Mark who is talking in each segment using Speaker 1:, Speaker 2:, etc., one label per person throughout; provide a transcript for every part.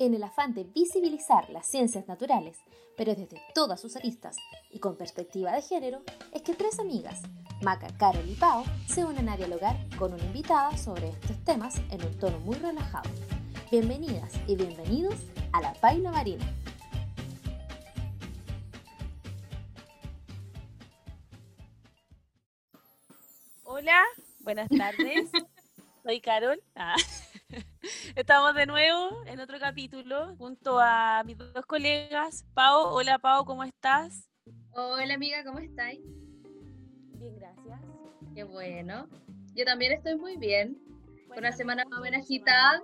Speaker 1: En el afán de visibilizar las ciencias naturales, pero desde todas sus aristas y con perspectiva de género, es que tres amigas, Maca, Carol y Pau, se unen a dialogar con una invitada sobre estos temas en un tono muy relajado. Bienvenidas y bienvenidos a La Paila Marina.
Speaker 2: Hola, buenas tardes. Soy Carol. Ah. Estamos de nuevo en otro capítulo junto a mis dos colegas. Pau, hola Pau, ¿cómo estás?
Speaker 3: Hola amiga, ¿cómo estáis?
Speaker 2: Bien, gracias.
Speaker 3: Qué bueno. Yo también estoy muy bien. Una semana más o menos agitada.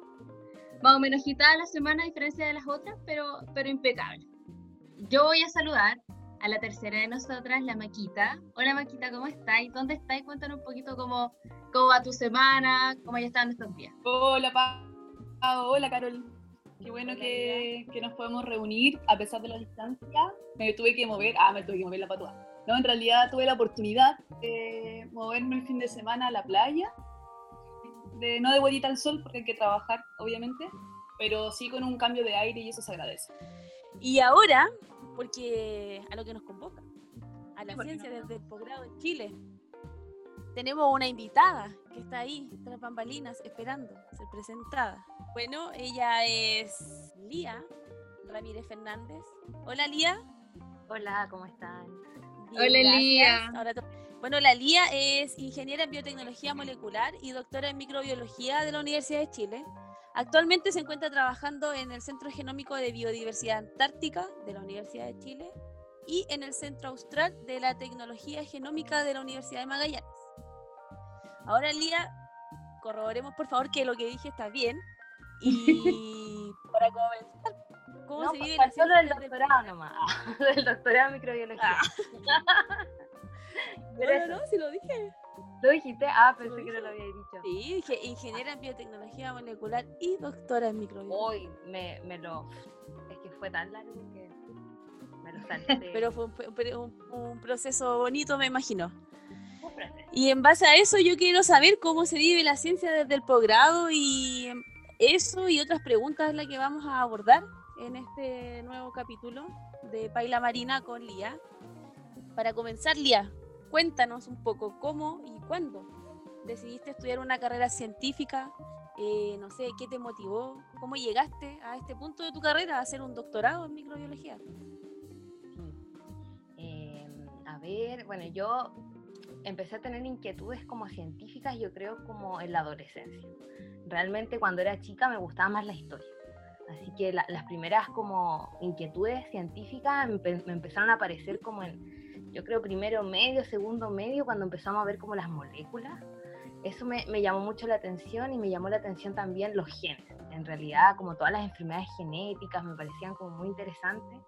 Speaker 3: Más o menos agitada la semana a diferencia de las otras, pero, pero impecable. Yo voy a saludar a la tercera de nosotras, la Maquita. Hola Maquita, ¿cómo estáis? ¿Dónde estáis? Cuéntanos un poquito cómo, cómo va tu semana, cómo ya están estos días.
Speaker 4: Hola Pau, hola Carol. Qué bueno que, que, nos podemos reunir a pesar de la distancia. Me tuve que mover, ah, me tuve que mover la patua. No, en realidad tuve la oportunidad de moverme el fin de semana a la playa. De, no de vuelta al sol porque hay que trabajar, obviamente, pero sí con un cambio de aire y eso se agradece.
Speaker 2: Y ahora porque a lo que nos convoca, a la ciencia desde el posgrado en Chile. Tenemos una invitada que está ahí, tras bambalinas, esperando ser presentada. Bueno, ella es Lía Ramírez Fernández. Hola, Lía.
Speaker 5: Hola, ¿cómo están?
Speaker 3: Hola, Lía.
Speaker 2: bueno, la Lía es ingeniera en biotecnología molecular y doctora en microbiología de la Universidad de Chile. Actualmente se encuentra trabajando en el Centro Genómico de Biodiversidad Antártica de la Universidad de Chile y en el Centro Austral de la Tecnología Genómica de la Universidad de Magallanes. Ahora, Lía, corroboremos por favor que lo que dije está bien. Y para comenzar, ¿cómo se vive la
Speaker 5: solo del doctorado nomás, del doctorado en microbiología.
Speaker 2: Ah. no, no, no, si lo dije.
Speaker 5: ¿Lo dijiste? Ah, pensé que no lo había dicho.
Speaker 2: Sí, dije ingeniera en biotecnología molecular y doctora en microbiología.
Speaker 5: Hoy me, me lo. Es que fue tan largo que me lo salté.
Speaker 2: Pero fue un, un, proceso bonito, me imagino. Y en base a eso, yo quiero saber cómo se vive la ciencia desde el posgrado y eso y otras preguntas las que vamos a abordar en este nuevo capítulo de Paila Marina con Lía. Para comenzar, Lía, cuéntanos un poco cómo y cuándo decidiste estudiar una carrera científica, eh, no sé, qué te motivó, cómo llegaste a este punto de tu carrera, a hacer un doctorado en microbiología.
Speaker 5: Em, a ver, bueno, yo empecé a tener inquietudes como científicas, yo creo, como en la adolescencia. Realmente cuando era chica me gustaba más la historia. Así que las primeras como inquietudes científicas me empezaron a aparecer como en, yo creo, primero medio, segundo medio, cuando empezamos a ver como las moléculas. Eso me, me, llamó mucho la atención y me llamó la atención también los genes. En realidad, como todas las enfermedades genéticas, me parecían como muy interesantes.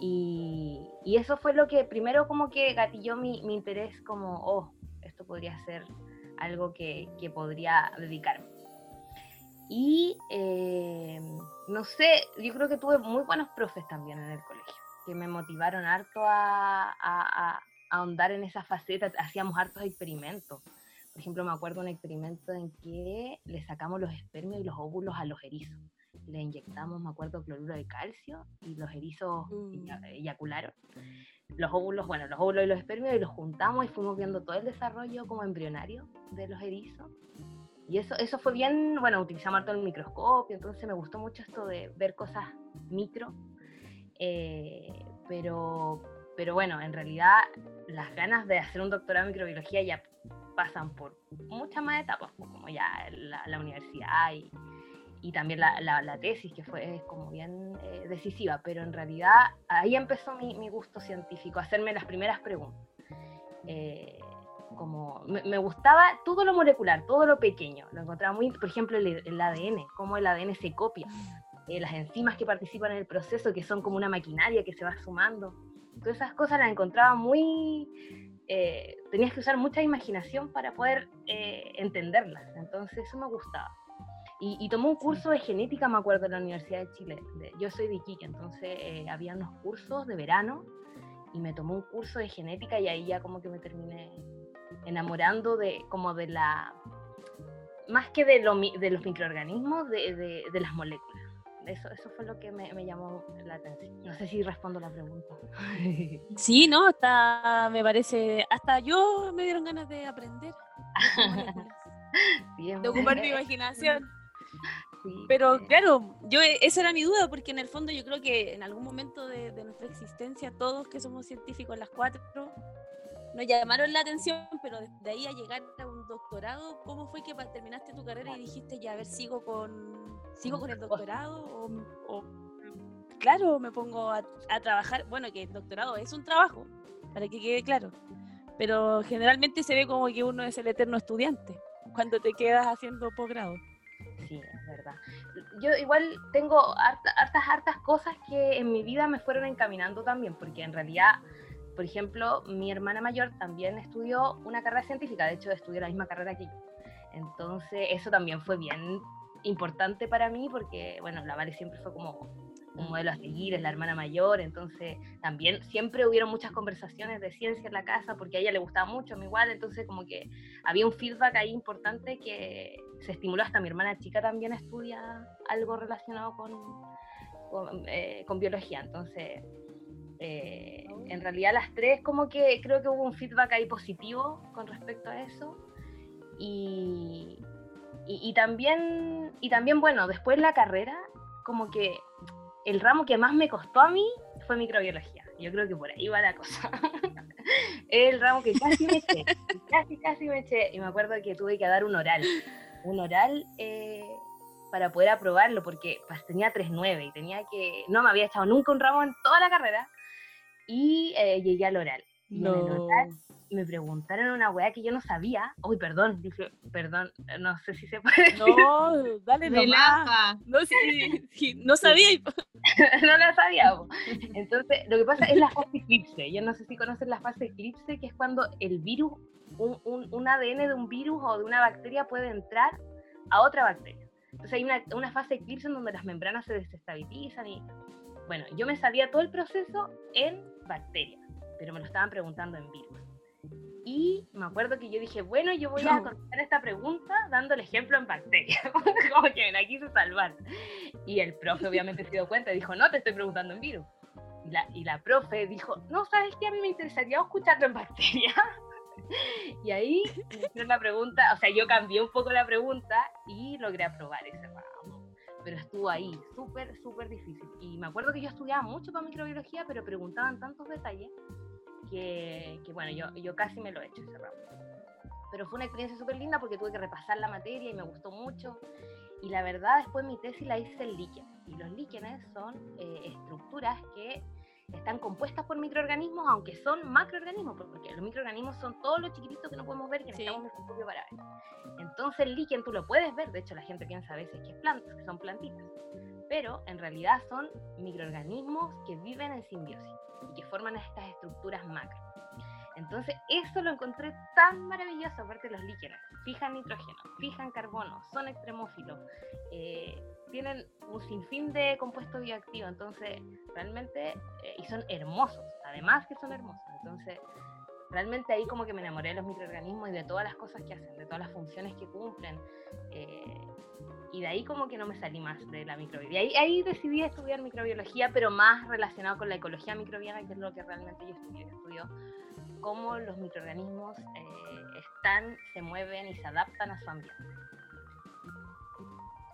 Speaker 5: Y, y eso fue lo que primero como que gatilló mi, mi interés como, oh, esto podría ser algo que, que podría dedicarme. Y eh, no sé, yo creo que tuve muy buenos profes también en el colegio que me motivaron harto a, a, ahondar en esa faceta. Hacíamos hartos experimentos. Por ejemplo, me acuerdo un experimento en que le sacamos los espermios y los óvulos a los erizos. Le inyectamos, me acuerdo, cloruro de calcio y los erizos mm. eyacularon. Los óvulos, bueno, los óvulos y los espermios y los juntamos y fuimos viendo todo el desarrollo como embrionario de los erizos. Y eso, eso fue bien, bueno, utilizamos harto el microscopio, entonces me gustó mucho esto de ver cosas micro eh, pero, pero bueno, en realidad las ganas de hacer un doctorado en microbiología ya pasan por muchas más etapas, pues, como ya la, universidad y, y también la, la, tesis, que fue como bien eh, decisiva, pero en realidad ahí empezó mi, mi, gusto científico, hacerme las primeras preguntas. Eh, como me, me, gustaba todo lo molecular, todo lo pequeño, lo encontraba muy, por ejemplo, el, el ADN, cómo el ADN se copia, eh, las enzimas que participan en el proceso, que son como una maquinaria que se va sumando. Todas esas cosas las encontraba muy... Eh, tenías que usar mucha imaginación para poder eh, entenderlas, entonces eso me gustaba. Y, y, tomé un curso de genética, me acuerdo, en la Universidad de Chile. yo soy de Iquique, entonces había unos cursos de verano y me tomé un curso de genética y ahí ya como que me terminé enamorando de como de la más que de, lo, de los microorganismos de, de, de, las moléculas eso, eso fue lo que me, me, llamó la atención. No sé si respondo la pregunta.
Speaker 2: Sí, no, hasta me parece, hasta yo me dieron ganas de aprender. de ocupar mi imaginación. Pero claro, yo e, esa era mi duda, porque en el fondo yo creo que en algún momento de, de nuestra existencia, todos que somos científicos, las cuatro, nos llamaron la atención, pero de ahí a llegar a un doctorado, ¿cómo fue que terminaste tu carrera y dijiste, ya, a ver, sigo con, sigo con el doctorado? O, claro, me pongo a, trabajar, bueno, que el doctorado es un trabajo, para que quede claro, pero generalmente se ve como que uno es el eterno estudiante cuando te quedas haciendo posgrado.
Speaker 5: Sí, es verdad. Yo igual tengo hartas, hartas, hartas cosas que en mi vida me fueron encaminando también, porque en realidad por ejemplo, mi hermana mayor también estudió una carrera científica, de hecho estudió la misma carrera que yo. Entonces, eso también fue bien importante para mí porque, bueno, la Vale siempre fue como un modelo a seguir, es la hermana mayor, entonces también siempre hubieron muchas conversaciones de ciencia en la casa porque a ella le gustaba mucho, a mí igual, entonces como que había un feedback ahí importante que se estimuló hasta mi hermana chica también estudia algo relacionado con, con, eh, con biología, entonces eh, en realidad las tres como que creo que hubo un feedback ahí positivo con respecto a eso. Y, y, también, y también, bueno, después la carrera, como que el ramo que más me costó a mí fue microbiología. Yo creo que por ahí va la cosa. el ramo que casi me eché, casi, casi me eché. Y me acuerdo que tuve que dar un oral. Un oral eh, para poder aprobarlo, porque pues, tenía 3.9 y tenía que... No me había echado nunca un ramo en toda la carrera y eh, llegué al oral. Y en el oral me preguntaron una weá que yo no sabía. Uy, perdón, dije, perdón, no sé si se puede.
Speaker 2: No, dale nomás. No, sí, no sabía.
Speaker 5: no la sabía. Entonces, lo que pasa es la fase eclipse. Yo no sé si conocen la fase eclipse, que es cuando el virus, un, un, un ADN de un virus o de una bacteria puede entrar a otra bacteria. Entonces hay una, una fase eclipse en donde las membranas se desestabilizan y bueno, yo me sabía todo el proceso en bacterias, pero me lo estaban preguntando en virus. Y me acuerdo que yo dije, bueno, yo voy a contestar esta pregunta dando el ejemplo en bacterias, como que me la quise salvar. Y el profe obviamente se dio cuenta y dijo, no, te estoy preguntando en virus. Y la, y la profe dijo, no, ¿sabes qué? A mí me interesaría escucharlo en bacterias. y ahí me hicieron la pregunta, o sea, yo cambié un poco la pregunta y logré aprobar ese ramo pero estuvo ahí, súper, súper difícil. Y me acuerdo que yo estudiaba mucho para microbiología, pero preguntaban tantos detalles que, bueno, yo, yo casi me lo he hecho ese. Pero fue una experiencia súper linda porque tuve que repasar la materia y me gustó mucho. Y la verdad, después mi tesis la hice en líquenes. Y los líquenes son eh, estructuras que están compuestas por microorganismos, aunque son macroorganismos, porque los microorganismos son todos los chiquititos que no podemos ver que necesitamos un estudio para ver. Entonces el líquen tú lo puedes ver, de hecho la gente piensa a veces que, es plantas, que son plantitas, pero en realidad son microorganismos que viven en simbiosis y que forman estas estructuras macro. Entonces, eso lo encontré tan maravilloso, aparte de los líquenes. Fijan nitrógeno, fijan carbono, son extremófilos, eh, tienen un sinfín de compuestos bioactivos, entonces, realmente, eh, y son hermosos, además que son hermosos. Entonces, realmente ahí como que me enamoré de los microorganismos y de todas las cosas que hacen, de todas las funciones que cumplen. Eh, y de ahí como que no me salí más de la microbiología. Ahí, decidí estudiar microbiología, pero más relacionado con la ecología microbiana, que es lo que realmente yo estudio. Estudio cómo los microorganismos eh, están, se mueven y se adaptan a su ambiente.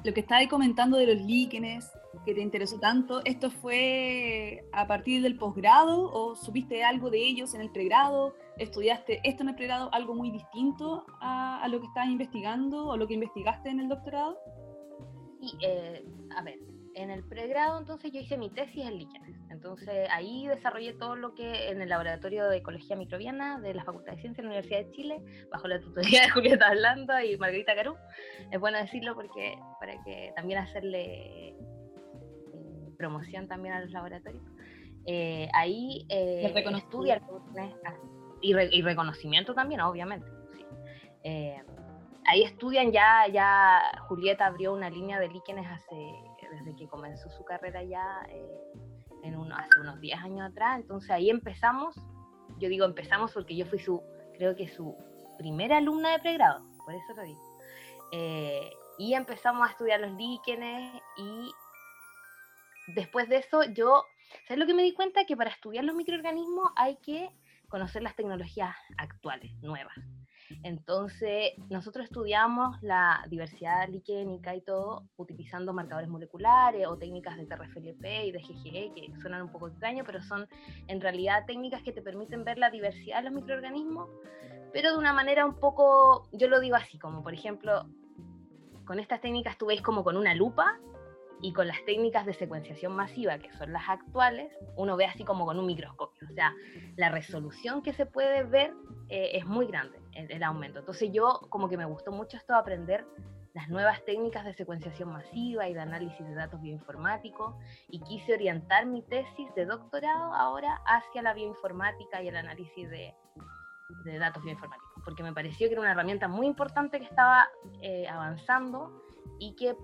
Speaker 4: Lo que estabas comentando de los líquenes, que te interesó tanto, ¿esto fue a partir del posgrado o supiste algo de ellos en el pregrado? ¿Estudiaste esto en el pregrado, algo muy distinto a, a lo que estabas investigando o lo que investigaste en el doctorado?
Speaker 5: Sí, eh, a ver, en el pregrado entonces yo hice mi tesis en líquenes. Entonces ahí desarrollé todo lo que en el laboratorio de ecología microbiana de la Facultad de Ciencias de la Universidad de Chile, bajo la tutoría de Julieta Orlando y Margarita Carú. Es bueno decirlo porque para que también hacerle eh, promoción también a los laboratorios. Eh, ahí eh, estudia y, y, reconocimiento también, obviamente. Eh, ahí estudian ya, ya Julieta abrió una línea de líquenes hace desde que comenzó su carrera ya eh, hace unos 10 años atrás. Entonces ahí empezamos, yo digo empezamos porque yo fui su, creo que su primera alumna de pregrado, por eso lo digo. Eh, y empezamos a estudiar los líquenes y después de eso, yo, ¿sabes lo que me di cuenta? Que para estudiar los microorganismos hay que conocer las tecnologías actuales, nuevas. Entonces, nosotros estudiamos la diversidad liquénica y todo utilizando marcadores moleculares o técnicas de TRFLP y de GGE, que suenan un poco extraños, pero son en realidad técnicas que te permiten ver la diversidad de los microorganismos, pero de una manera un poco, yo lo digo así, como por ejemplo, con estas técnicas tú ves como con una lupa y con las técnicas de secuenciación masiva, que son las actuales, uno ve así como con un microscopio. O sea, la resolución que se puede ver eh, es muy grande, el, aumento. Entonces yo como que me gustó mucho esto de aprender las nuevas técnicas de secuenciación masiva y de análisis de datos bioinformáticos y quise orientar mi tesis de doctorado ahora hacia la bioinformática y el análisis de, de datos bioinformáticos, porque me pareció que era una herramienta muy importante que estaba eh, avanzando y que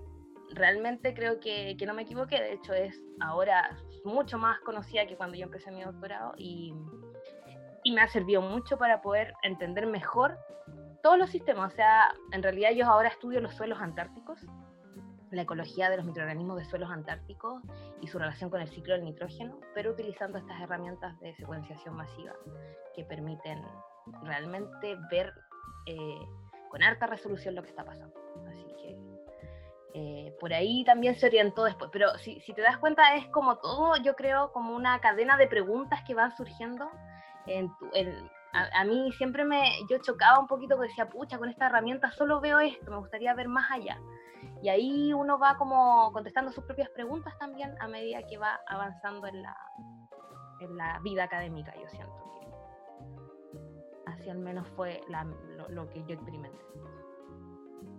Speaker 5: realmente creo que, que, no me equivoqué, de hecho es ahora mucho más conocida que cuando yo empecé mi doctorado y, y me ha servido mucho para poder entender mejor todos los sistemas. O sea, en realidad yo ahora estudio los suelos antárticos, la ecología de los microorganismos de suelos antárticos y su relación con el ciclo del nitrógeno, pero utilizando estas herramientas de secuenciación masiva que permiten realmente ver eh, con alta resolución lo que está pasando. Así eh, por ahí también se orientó después, pero si, si, te das cuenta es como todo, yo creo, como una cadena de preguntas que van surgiendo. En a, mí siempre me, yo chocaba un poquito porque decía, pucha, con esta herramienta solo veo esto, me gustaría ver más allá. Y ahí uno va como contestando sus propias preguntas también a medida que va avanzando en la, en la vida académica, yo siento que así al menos fue lo, lo que yo experimenté.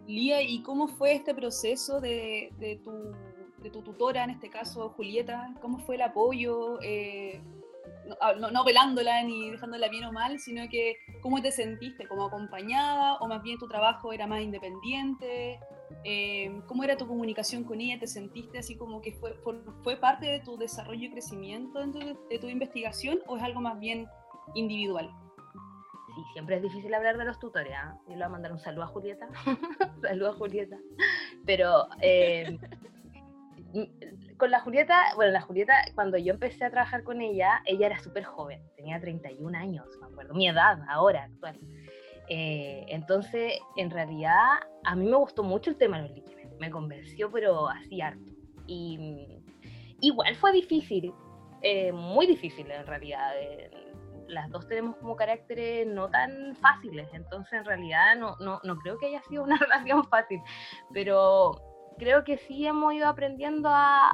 Speaker 4: Lía, ¿y cómo fue este proceso de, tu, tutora, en este caso Julieta? ¿Cómo fue el apoyo? Eh, ah, no, velándola ni dejándola bien o mal, sino que cómo te sentiste, como acompañada o más bien tu trabajo era más independiente, eh, cómo era tu comunicación con ella, te sentiste así como que fue, parte de tu desarrollo y crecimiento de tu investigación o es algo más bien individual?
Speaker 5: Sí, siempre es difícil hablar de los tutores. ¿ah? Yo le voy a mandar un saludo a Julieta. saludo a Julieta. Pero eh, con la Julieta, bueno, la Julieta, cuando yo empecé a trabajar con ella, ella era súper joven, tenía 31 años, me acuerdo, mi edad ahora, actual. Eh, entonces, en realidad, a mí me gustó mucho el tema de los líquidos, me convenció, pero así harto. Y igual fue difícil, eh, muy difícil en realidad las dos tenemos como caracteres no tan fáciles, entonces en realidad no, no, no creo que haya sido una relación fácil, pero creo que sí hemos ido aprendiendo a,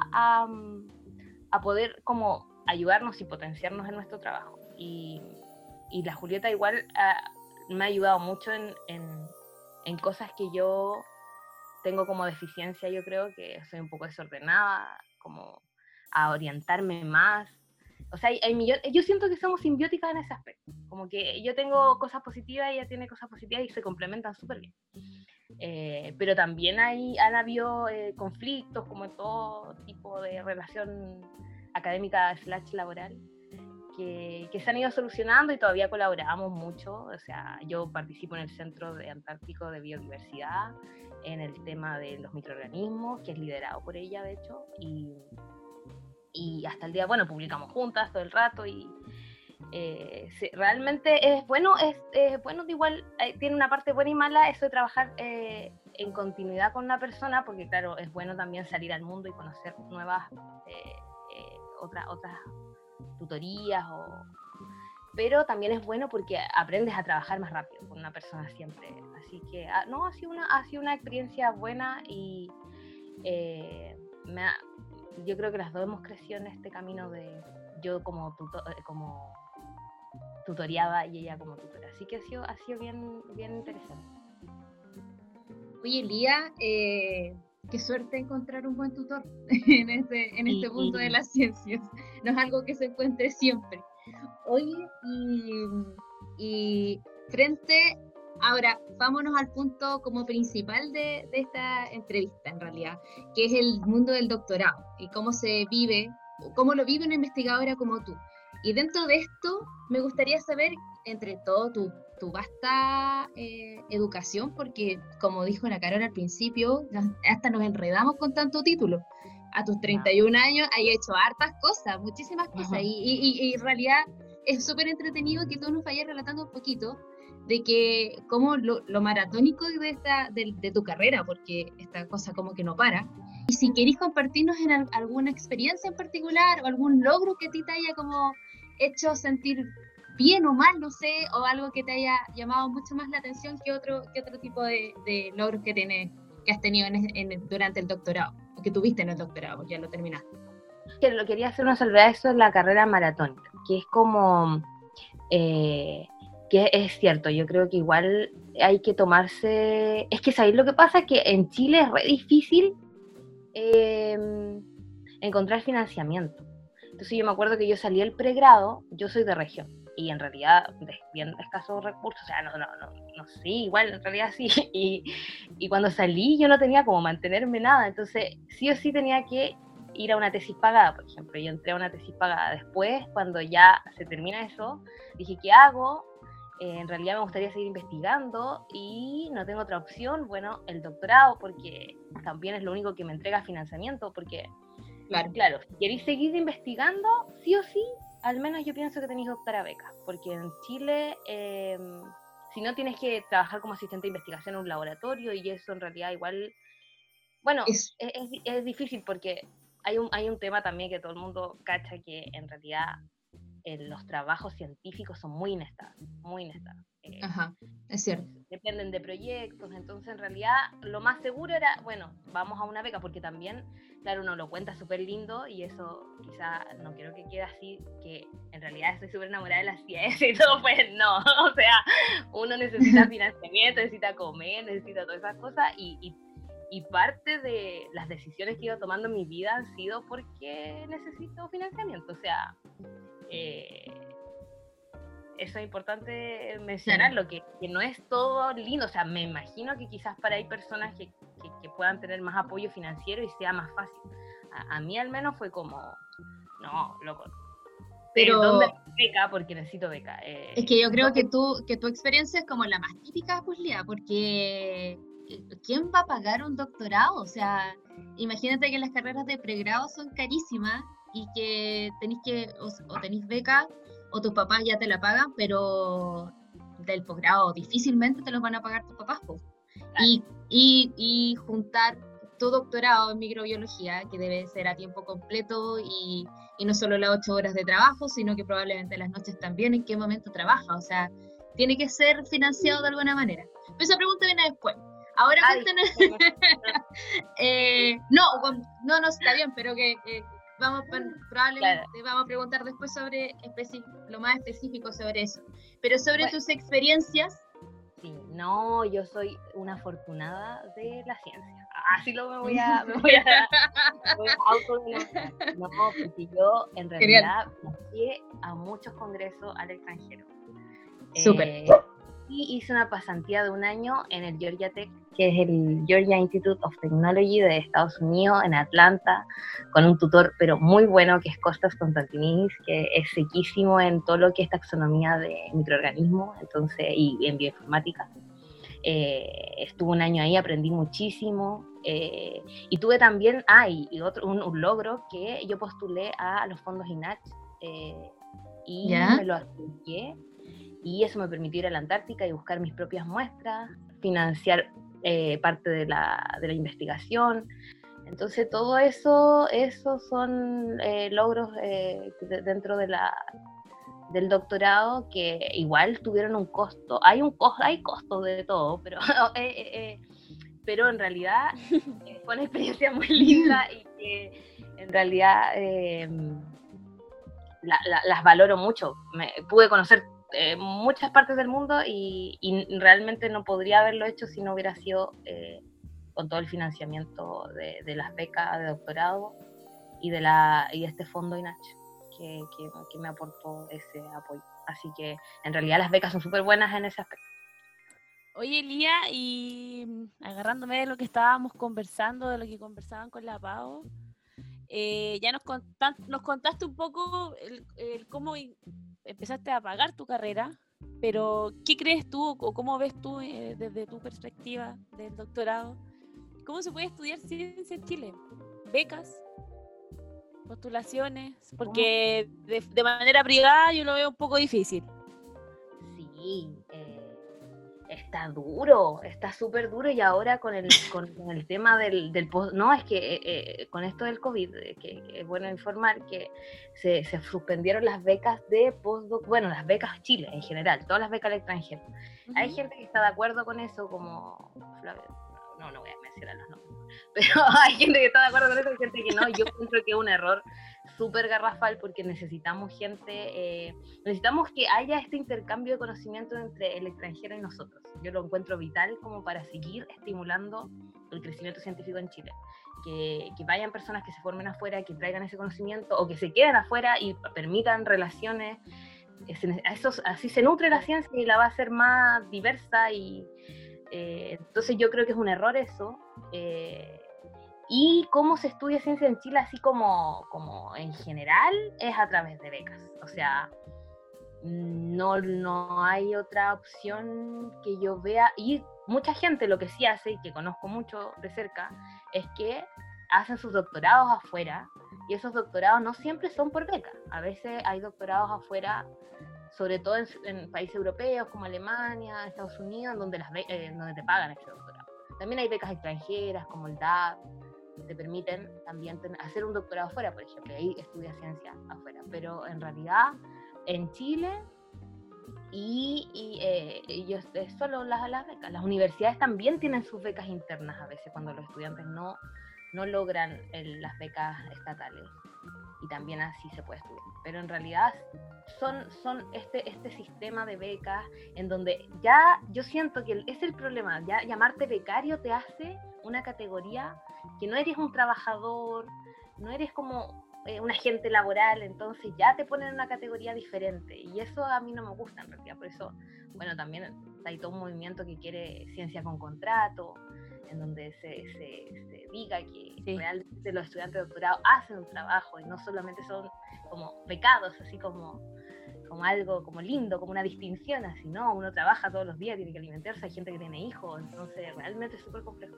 Speaker 5: a, poder como ayudarnos y potenciarnos en nuestro trabajo. Y, y la Julieta igual ah, me ha ayudado mucho en, en, en, cosas que yo tengo como deficiencia, yo creo que soy un poco desordenada, como a orientarme más o sea, hay, yo siento que somos simbióticas en ese aspecto. Como que yo tengo cosas positivas ella tiene cosas positivas y se complementan súper bien. Eh, pero también hay, han habido eh, conflictos, como en todo tipo de relación académica slash laboral, que, que, se han ido solucionando y todavía colaboramos mucho. O sea, yo participo en el Centro de Antártico de Biodiversidad, en el tema de los microorganismos, que es liderado por ella, de hecho, y y hasta el día, bueno, publicamos juntas todo el rato y eh, realmente es bueno, es, bueno, igual eh, tiene una parte buena y mala eso de trabajar eh, en continuidad con una persona, porque claro, es bueno también salir al mundo y conocer nuevas, otras tutorías o pero también es bueno porque aprendes a trabajar más rápido con una persona siempre. Así que, ah, no, ha sido una, ha sido una experiencia buena y me ha, yo creo que las dos hemos crecido en este camino de yo como, eh, como tutoriada y ella como tutora. Así que ha sido, ha sido bien, bien interesante.
Speaker 3: Oye, Lía, eh, qué suerte encontrar un buen tutor en este, en este punto de las ciencias. No es algo que se encuentre siempre. Oye, y, y frente Ahora, vámonos al punto como principal de, esta entrevista, en realidad, que es el mundo del doctorado y cómo se vive, cómo lo vive una investigadora como tú. Y dentro de esto, me gustaría saber, entre todo, tu, tu vasta eh, educación, porque como dijo la Carol al principio, hasta nos enredamos con tanto título. a tus 31 años has hecho hartas cosas, muchísimas cosas. Y, en realidad es súper entretenido que tú nos vayas relatando un poquito de que como lo, maratónico de, esta, de, tu carrera, porque esta cosa como que no para. Y si queréis compartirnos en alguna experiencia en particular o algún logro que a ti te haya como hecho sentir bien o mal, no sé, o algo que te haya llamado mucho más la atención que otro, que otro tipo de, logros que, tienes, que has tenido durante el doctorado, o que tuviste en el doctorado, porque ya lo terminaste.
Speaker 5: Que lo quería hacer una salvedad, eso es la carrera maratónica, que es como, eh, que es cierto, yo creo que igual hay que tomarse, es que sabéis lo que pasa, que en Chile es re difícil em, encontrar financiamiento. Entonces yo me acuerdo que yo salí del pregrado, yo soy de región, y en realidad bien escasos recursos, o sea, no, no, no, no sé, igual en realidad sí, y, y, cuando salí yo no tenía como mantenerme nada, entonces sí o sí tenía que ir a una tesis pagada, por ejemplo, yo entré a una tesis pagada, después cuando ya se termina eso, dije, ¿qué hago? Eh, en realidad me gustaría seguir investigando y no tengo otra opción, bueno, el doctorado, porque también es lo único que me entrega financiamiento, porque, claro, claro si queréis seguir investigando, sí o sí, al menos yo pienso que tenéis que optar a becas, porque en Chile, em, si no tienes que trabajar como asistente de investigación en un laboratorio y eso en realidad igual, bueno, es, es, difícil porque hay un, hay un tema también que todo el mundo cacha que en realidad los trabajos científicos son muy inestables, muy inestables.
Speaker 3: Eh, Ajá, es cierto.
Speaker 5: Dependen de proyectos, entonces en realidad lo más seguro era, bueno, vamos a una beca, porque también, claro, uno lo cuenta súper lindo y eso quizá no quiero que quede así, que en realidad estoy súper enamorada de la ciencia y todo, pues no, o sea, uno necesita financiamiento, necesita comer, necesita todas esas cosas y, y y parte de las decisiones que he ido tomando en mi vida han sido porque necesito financiamiento. O sea, eh, eso es importante mencionarlo, que, que, no es todo lindo. O sea, me imagino que quizás para hay personas que, que, puedan tener más apoyo financiero y sea más fácil. A, mí al menos fue como, no, loco. Pero ¿dónde beca? Porque necesito beca.
Speaker 3: Eh, es que yo creo que, tú, que tu experiencia es como la más típica, pues, Lía, porque ¿quién va a pagar un doctorado? O sea, imagínate que las carreras de pregrado son carísimas y que tenéis que, o, tenéis beca, o tus papás ya te la pagan, pero del posgrado difícilmente te lo van a pagar tus papás. Y, y, y, juntar tu doctorado en microbiología, que debe ser a tiempo completo y, y, no solo las ocho horas de trabajo, sino que probablemente las noches también, en qué momento trabaja. O sea, tiene que ser financiado de alguna manera. Pero esa pregunta viene después. Ahora eh, no, no, no, está bien, pero que vamos, probablemente vamos a preguntar después sobre lo más específico sobre eso. Pero sobre tus experiencias.
Speaker 5: Sí, no, yo soy una afortunada de la ciencia. Así lo me voy a, me voy a, No, porque yo en realidad fui a muchos congresos al extranjero.
Speaker 3: Súper. Eh,
Speaker 5: y hice una pasantía de un año en el Georgia Tech, que es el Georgia Institute of Technology de Estados Unidos, en Atlanta, con un tutor, pero muy bueno, que es Costas Constantinis, que es sequísimo en todo lo que es taxonomía de microorganismos entonces, y en bioinformática. Eh, estuve un año ahí, aprendí muchísimo. Eh, y tuve también, ah, y, otro, un, logro que yo postulé a los fondos INACH eh, y me lo acerqué y eso me permitió ir a la Antártica y buscar mis propias muestras, financiar eh, parte de la, de la, investigación. Entonces todo eso, esos son eh, logros eh, dentro de la, del doctorado que igual tuvieron un costo. Hay un costo, hay costos de todo, pero, pero en realidad fue una experiencia muy linda y que en realidad las valoro mucho. Pude conocer eh, muchas partes del mundo y, realmente no podría haberlo hecho si no hubiera sido eh, con todo el financiamiento de, las becas de doctorado y de la y este fondo INACH que, que, me aportó ese apoyo. Así que en realidad las becas son súper buenas en ese aspecto.
Speaker 2: Oye, Lía, y mm, agarrándome de lo que estábamos conversando, de lo que conversaban con la PAO, eh, ya nos, nos contaste un poco el, el cómo empezaste a pagar tu carrera, pero ¿qué crees tú o cómo ves tú eh, desde tu perspectiva del doctorado? ¿Cómo se puede estudiar ciencia en Chile? ¿Becas? postulaciones? Porque de, de manera privada yo lo veo un poco difícil.
Speaker 5: Sí, está duro, está súper duro y ahora con el, con, el tema del, del post, no, es que eh, eh, con esto del COVID, eh, que, es bueno informar que se, se, suspendieron las becas de postdoc, bueno, las becas Chile en general, todas las becas al extranjero. Hay gente que está de acuerdo con eso, como no, no voy a mencionar los nombres, pero hay gente que está de acuerdo con eso y gente que no, yo encuentro que es un error súper garrafal porque necesitamos gente, eh, necesitamos que haya este intercambio de conocimiento entre el extranjero y nosotros. Yo lo encuentro vital como para seguir estimulando el crecimiento científico en Chile. Que, vayan personas que se formen afuera, que traigan ese conocimiento o que se queden afuera y permitan relaciones. Eso, así se nutre la ciencia y la va a hacer más diversa y eh, entonces yo creo que es un error eso. Eh, y cómo se estudia ciencia en Chile, así como, como en general, es a través de becas. O sea, no, no hay otra opción que yo vea. Y mucha gente lo que sí hace, y que conozco mucho de cerca, es que hacen sus doctorados afuera. Y esos doctorados no siempre son por beca. A veces hay doctorados afuera, sobre todo en, países europeos como Alemania, Estados Unidos, donde, las eh, donde te pagan ese doctorado. También hay becas extranjeras como el DAP te permiten también hacer un doctorado afuera, por ejemplo, ahí estudia ciencia afuera, pero en realidad en Chile y, eh, ellos solo las, las becas. Las universidades también tienen sus becas internas a veces cuando los estudiantes no, no logran las becas estatales y también así se puede estudiar. Pero en realidad son, son este, este sistema de becas en donde ya yo siento que es el problema, ya llamarte becario te hace una categoría que no eres un trabajador, no eres como eh, un agente laboral, entonces ya te ponen en una categoría diferente y eso a mí no me gusta en realidad, por eso, bueno, también hay todo un movimiento que quiere ciencia con contrato, en donde se, se, diga que realmente los estudiantes de doctorado hacen un trabajo y no solamente son como becados, así como, como algo como lindo, como una distinción, así, ¿no? Uno trabaja todos los días, tiene que alimentarse, hay gente que tiene hijos, entonces realmente es súper complejo.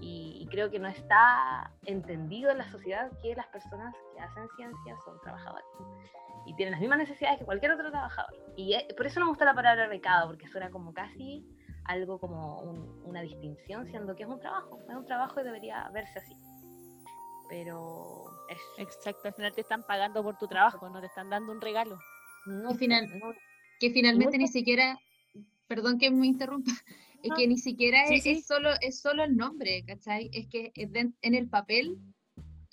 Speaker 5: Y, creo que no está entendido en la sociedad que las personas que hacen ciencia son trabajadores y tienen las mismas necesidades que cualquier otro trabajador. Y eh, por eso no me gusta la palabra becado, porque suena como casi algo como una distinción, siendo que es un trabajo, es un trabajo y debería verse así. Pero es...
Speaker 2: Exacto, al final te están pagando por tu trabajo, no te están dando un regalo.
Speaker 3: No, final, que finalmente ni siquiera, perdón que me interrumpa, es que ni siquiera es, solo, es solo el nombre, ¿cachai? Es que en el papel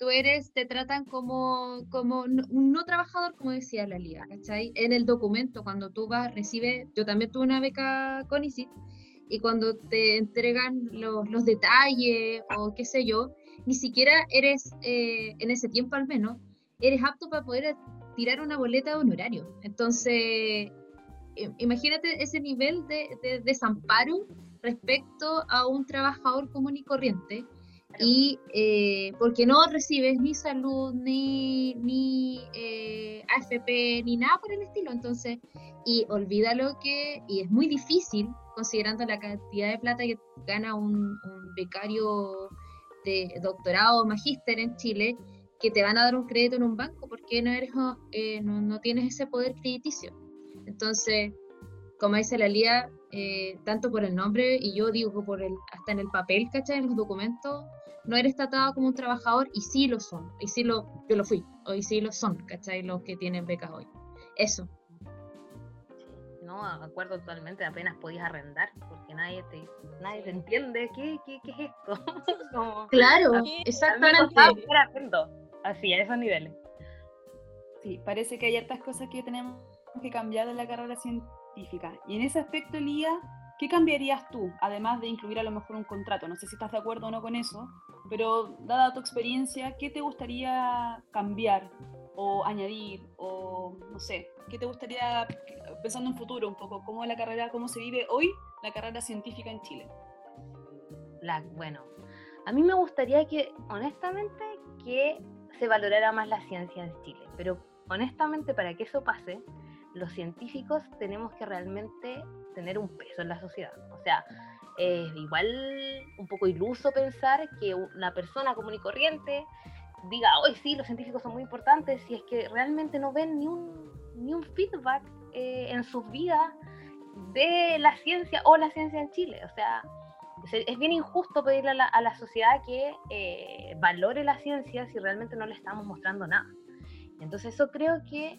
Speaker 3: tú eres, te tratan como, como un no trabajador, como decía la liga, ¿cachai? En el documento, cuando tú vas, recibes, yo también tuve una beca con ICIT, y cuando te entregan los, los detalles o qué sé yo, ni siquiera eres, eh, en ese tiempo al menos, eres apto para poder tirar una boleta de honorario. Entonces, imagínate ese nivel de, desamparo respecto a un trabajador común y corriente. Y eh, porque no recibes ni salud, ni, ni eh, AFP, ni nada por el estilo. Entonces, y olvídalo que, y es muy difícil, considerando la cantidad de plata que gana un, becario de doctorado o magíster en Chile, que te van a dar un crédito en un banco porque no, eres, eh, no, no tienes ese poder crediticio. Entonces, como dice la Lía, eh, tanto por el nombre y yo digo por el, hasta en el papel, ¿cachai? En los documentos, no eres tratado como un trabajador y sí lo son, y sí lo, yo lo fui, y sí lo son, ¿cachai? Los que tienen becas hoy. Eso.
Speaker 5: No, acuerdo totalmente, apenas podías arrendar, porque nadie te, nadie te entiende qué, qué, qué es esto.
Speaker 3: claro, exactamente.
Speaker 5: Así, a esos niveles.
Speaker 4: Sí, parece que hay hartas cosas que tenemos que cambiar en la carrera científica. Y en ese aspecto, Lía, ¿qué cambiarías tú, además de incluir a lo mejor un contrato? No sé si estás de acuerdo o no con eso, pero dada tu experiencia, ¿qué te gustaría cambiar o añadir? O no sé, ¿qué te gustaría, pensando en futuro un poco, cómo la carrera, cómo se vive hoy la carrera científica en Chile?
Speaker 5: La, bueno, a mí me gustaría que, honestamente, que se valorara más la ciencia en Chile, pero honestamente para que eso pase, los científicos tenemos que realmente tener un peso en la sociedad. O sea, es igual un poco iluso pensar que una persona común y corriente diga, hoy sí, los científicos son muy importantes, si es que realmente no ven ni un, ni un feedback eh, en sus vidas de la ciencia o la ciencia en Chile. O sea, es bien injusto pedirle a la, sociedad que eh, valore la ciencia si realmente no le estamos mostrando nada. Entonces eso creo que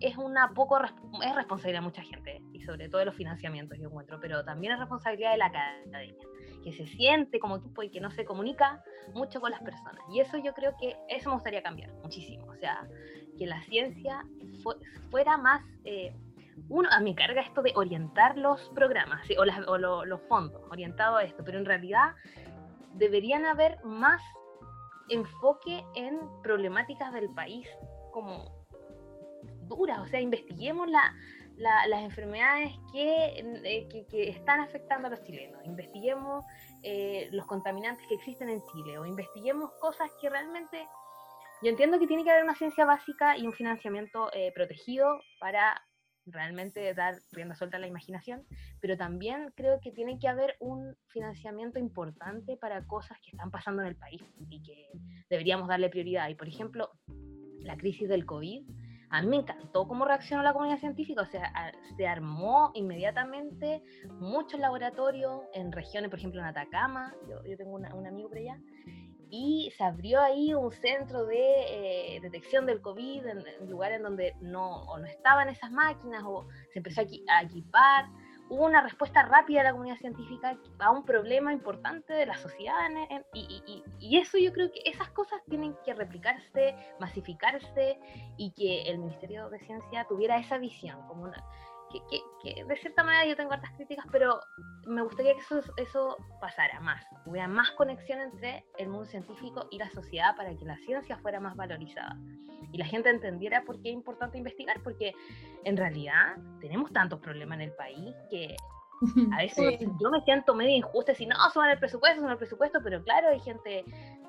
Speaker 5: es una poco es responsabilidad de mucha gente y sobre todo de los financiamientos yo encuentro, pero también es responsabilidad de la academia que se siente como equipo y que no se comunica mucho con las personas. Y eso yo creo que eso me gustaría cambiar muchísimo. O sea, que la ciencia fuera más... Eh, uno, a mi carga esto de orientar los programas o, los fondos, orientado a esto, pero en realidad deberían haber más enfoque en problemáticas del país como duras, o sea, investiguemos la, las enfermedades eh, que, que, están afectando a los chilenos, investiguemos eh, los contaminantes que existen en Chile o investiguemos cosas que realmente... Yo entiendo que tiene que haber una ciencia básica y un financiamiento eh, protegido para realmente dar rienda suelta a la imaginación, pero también creo que tiene que haber un financiamiento importante para cosas que están pasando en el país y que deberíamos darle prioridad. Y por ejemplo, la crisis del COVID a mí me encantó cómo reaccionó la comunidad científica, o sea, se armó inmediatamente muchos laboratorios en regiones, por ejemplo en Atacama, yo, tengo un amigo por allá, y se abrió ahí un centro de eh, detección del COVID en, lugares donde no, o no estaban esas máquinas o se empezó a equipar hubo una respuesta rápida de la comunidad científica a un problema importante de la sociedad y, eso yo creo que esas cosas tienen que replicarse, masificarse y que el Ministerio de Ciencia tuviera esa visión, como una, que, de cierta manera yo tengo hartas críticas, pero me gustaría que eso, eso pasara más, hubiera más conexión entre el mundo científico y la sociedad para que la ciencia fuera más valorizada y la gente entendiera por qué es importante investigar, porque en realidad tenemos tantos problemas en el país que a veces yo me siento medio injusta si no, suban el presupuesto, suban el presupuesto, pero claro, hay gente,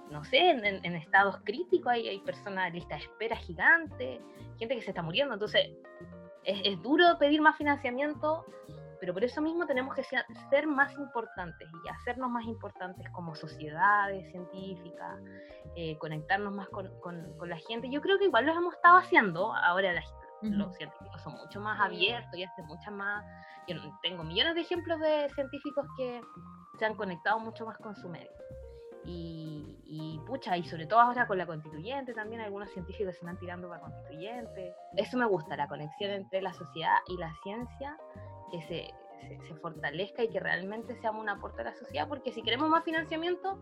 Speaker 5: no sé, en, estados críticos, hay, hay personas de lista de espera gigante, gente que se está muriendo, entonces es, es duro pedir más financiamiento pero por eso mismo tenemos que ser más importantes y hacernos más importantes como sociedades científicas, eh, conectarnos más con, con, la gente. Yo creo que igual lo hemos estado haciendo, ahora los científicos son mucho más abiertos y hacen muchas más... Yo tengo millones de ejemplos de científicos que se han conectado mucho más con su medio. Y, y, pucha, y sobre todo ahora con la constituyente también, algunos científicos se están tirando para constituyente. Eso me gusta, la conexión entre la sociedad y la ciencia que se, se, fortalezca y que realmente seamos un aporte a la sociedad, porque si queremos más financiamiento,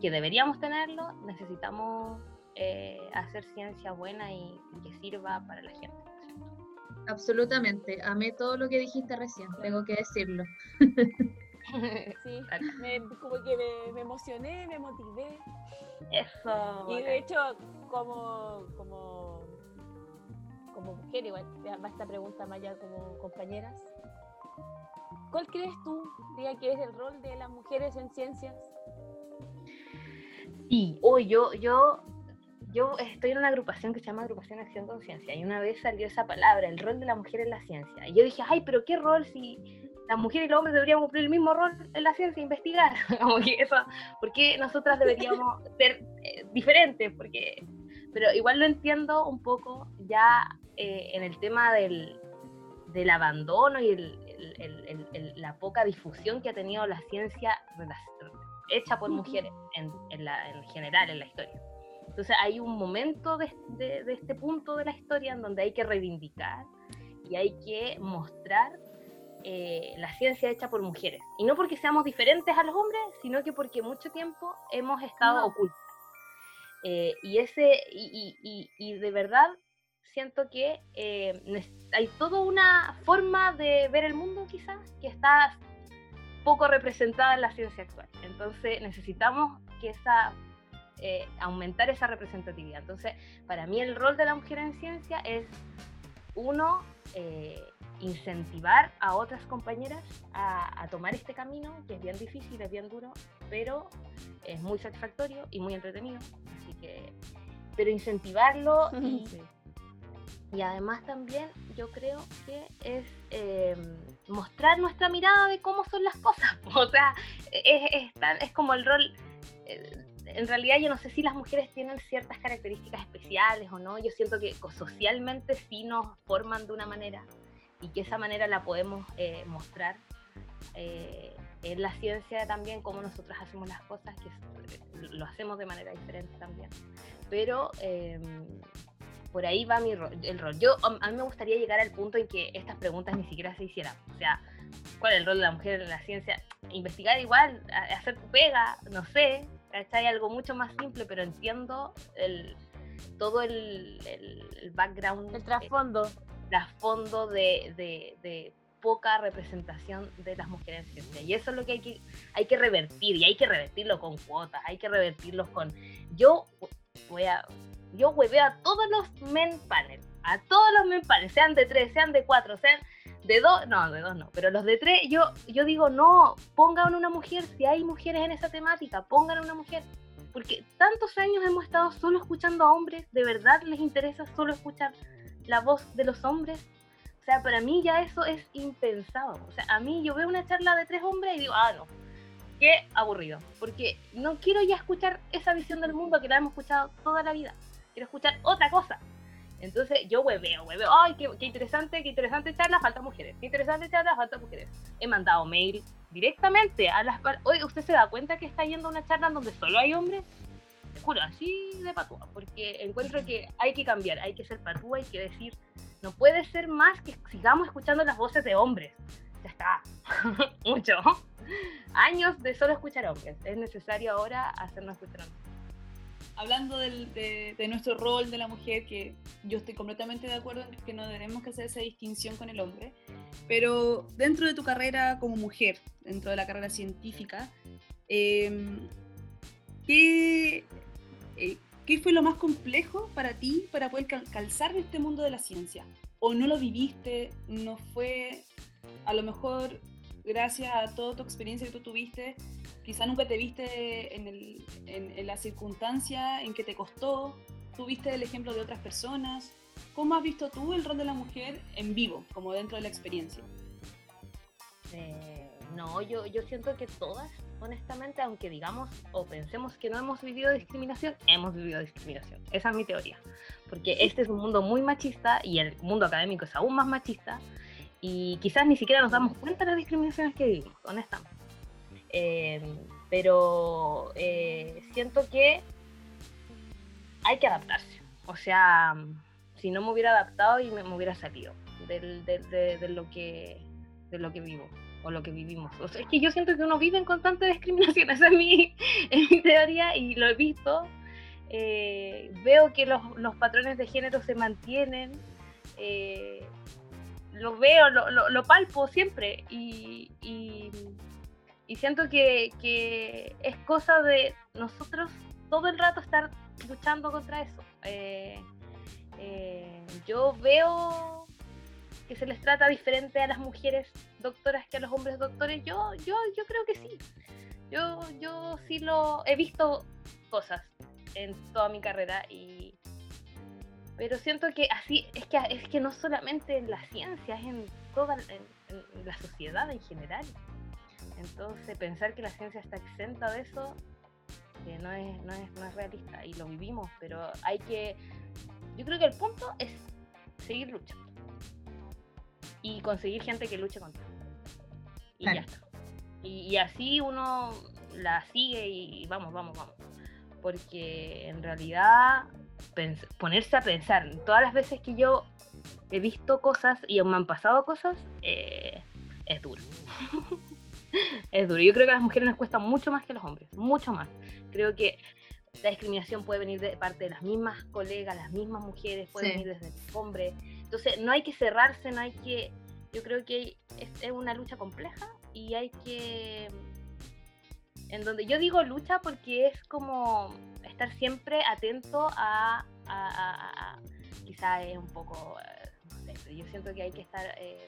Speaker 5: que deberíamos tenerlo, necesitamos eh, hacer ciencia buena y, que sirva para la gente.
Speaker 3: Absolutamente, amé todo lo que dijiste recién, tengo que decirlo.
Speaker 2: Sí, me, como que me, emocioné, me motivé.
Speaker 5: Eso.
Speaker 2: Y de hecho, como, como, como mujer, igual, va esta pregunta más ya como compañeras, ¿Cuál crees tú, diga, que es el rol de las mujeres en ciencias?
Speaker 5: Sí, hoy yo, yo, yo estoy en una agrupación que se llama Agrupación Acción Conciencia y una vez salió esa palabra, el rol de la mujer en la ciencia. Y yo dije, ay, pero ¿qué rol si las mujeres y los hombres deberíamos cumplir el mismo rol en la ciencia, investigar? Como que eso, ¿Por qué nosotras deberíamos ser eh, diferentes? Porque, pero igual lo entiendo un poco ya eh, en el tema del, del abandono y el, la poca difusión que ha tenido la ciencia hecha por mujeres en, general en la historia. Entonces hay un momento de, este punto de la historia en donde hay que reivindicar y hay que mostrar eh, la ciencia hecha por mujeres. Y no porque seamos diferentes a los hombres, sino que porque mucho tiempo hemos estado ocultos. Eh, y, ese, y de verdad siento que eh, hay toda una forma de ver el mundo quizás que está poco representada en la ciencia actual. Entonces necesitamos que esa, eh, aumentar esa representatividad. Entonces, para mí el rol de la mujer en ciencia es, uno, eh, incentivar a otras compañeras a, tomar este camino, que es bien difícil, es bien duro, pero es muy satisfactorio y muy entretenido. Así que, pero incentivarlo y, y además también yo creo que es eh, mostrar nuestra mirada de cómo son las cosas. O sea, es, es, como el rol, eh, en realidad yo no sé si las mujeres tienen ciertas características especiales o no. Yo siento que socialmente sí nos forman de una manera y que esa manera la podemos eh, mostrar eh, en la ciencia también, como nosotros hacemos las cosas, que lo hacemos de manera diferente también. Pero em, por ahí va mi el rol. Yo, a mí me gustaría llegar al punto en que estas preguntas ni siquiera se hicieran. O sea, ¿cuál es el rol de la mujer en la ciencia? Investigar igual, hacer tu pega, no sé, hay Algo mucho más simple, pero entiendo el, todo el, el, background.
Speaker 2: El trasfondo.
Speaker 5: El trasfondo de, de, de, poca representación de las mujeres en ciencia. Y eso es lo que hay que, hay que revertir, y hay que revertirlo con cuotas, hay que revertirlos con... Yo voy a... Yo hueveo a todos los men panel, a todos los men panel, sean de tres, sean de cuatro, sean de dos, no, de dos no, pero los de tres, yo, yo digo, no, pongan una mujer, si hay mujeres en esa temática, pongan una mujer. Porque tantos años hemos estado solo escuchando a hombres, ¿de verdad les interesa solo escuchar la voz de los hombres? O sea, para mí ya eso es impensado. O sea, a mí yo veo una charla de tres hombres y digo, ah, no, qué aburrido. Porque no quiero ya escuchar esa visión del mundo que la hemos escuchado toda la vida. Quiero escuchar otra cosa. Entonces yo hueveo, hueveo, ay, qué, interesante, qué interesante charla, falta mujeres, qué interesante charla, falta mujeres. He mandado mail directamente a las... Oye, ¿usted se da cuenta que está yendo a una charla donde solo hay hombres? Te juro, así de patúa, porque encuentro que hay que cambiar, hay que ser patúa, hay que decir, no puede ser más que sigamos escuchando las voces de hombres. Ya está, mucho. Años de solo escuchar hombres. Es necesario ahora hacernos escuchar hombres
Speaker 4: hablando de, nuestro rol de la mujer, que yo estoy completamente de acuerdo en que no debemos que hacer esa distinción con el hombre, pero dentro de tu carrera como mujer, dentro de la carrera científica, em, ¿qué, eh, ¿qué fue lo más complejo para ti para poder calzar en este mundo de la ciencia? ¿O no lo viviste? ¿No fue a lo mejor gracias a toda tu experiencia que tú tuviste? quizá nunca te viste en, el, en, la circunstancia en que te costó, tú viste el ejemplo de otras personas. ¿Cómo has visto tú el rol de la mujer en vivo, como dentro de la experiencia?
Speaker 5: Eh, no, yo, yo siento que todas, honestamente, aunque digamos o pensemos que no hemos vivido discriminación, hemos vivido discriminación. Esa es mi teoría. Porque este es un mundo muy machista y el mundo académico es aún más machista y quizás ni siquiera nos damos cuenta de las discriminaciones que vivimos, honestamente. Em, pero eh, siento que hay que adaptarse. O sea, si no me hubiera adaptado y me, hubiera salido de, lo que, de lo que vivo o lo que vivimos. O sea, es que yo siento que uno vive en constante discriminación, esa es mi, mi teoría y lo he visto. Eh, veo que los, los, patrones de género se mantienen, eh, lo veo, lo, lo, palpo siempre y, y siento que, es cosa de nosotros todo el rato estar luchando contra eso. Eh, eh, yo veo que se les trata diferente a las mujeres doctoras que a los hombres doctores. Yo, yo, yo creo que sí. Yo, yo sí lo he visto cosas en toda mi carrera y pero siento que así es que es que no solamente en la ciencia es en toda en la sociedad en general entonces, pensar que la ciencia está exenta de eso que no, es, no, es, no es realista y lo vivimos, pero hay que. Yo creo que el punto es seguir luchando y conseguir gente que luche contra. Y ya está. Y, así uno la sigue y vamos, vamos, vamos. Porque en realidad ponerse a pensar, todas las veces que yo he visto cosas y me han pasado cosas, eh, es duro. es duro. Yo creo que a las mujeres nos cuesta mucho más que a los hombres, mucho más. Creo que la discriminación puede venir de parte de las mismas colegas, las mismas mujeres, puede venir desde el hombre. Entonces, no hay que cerrarse, no hay que. Yo creo que es, una lucha compleja y hay que. En donde yo digo lucha porque es como estar siempre atento a. quizá es un poco. Eh, no sé, pero yo siento que hay que estar eh,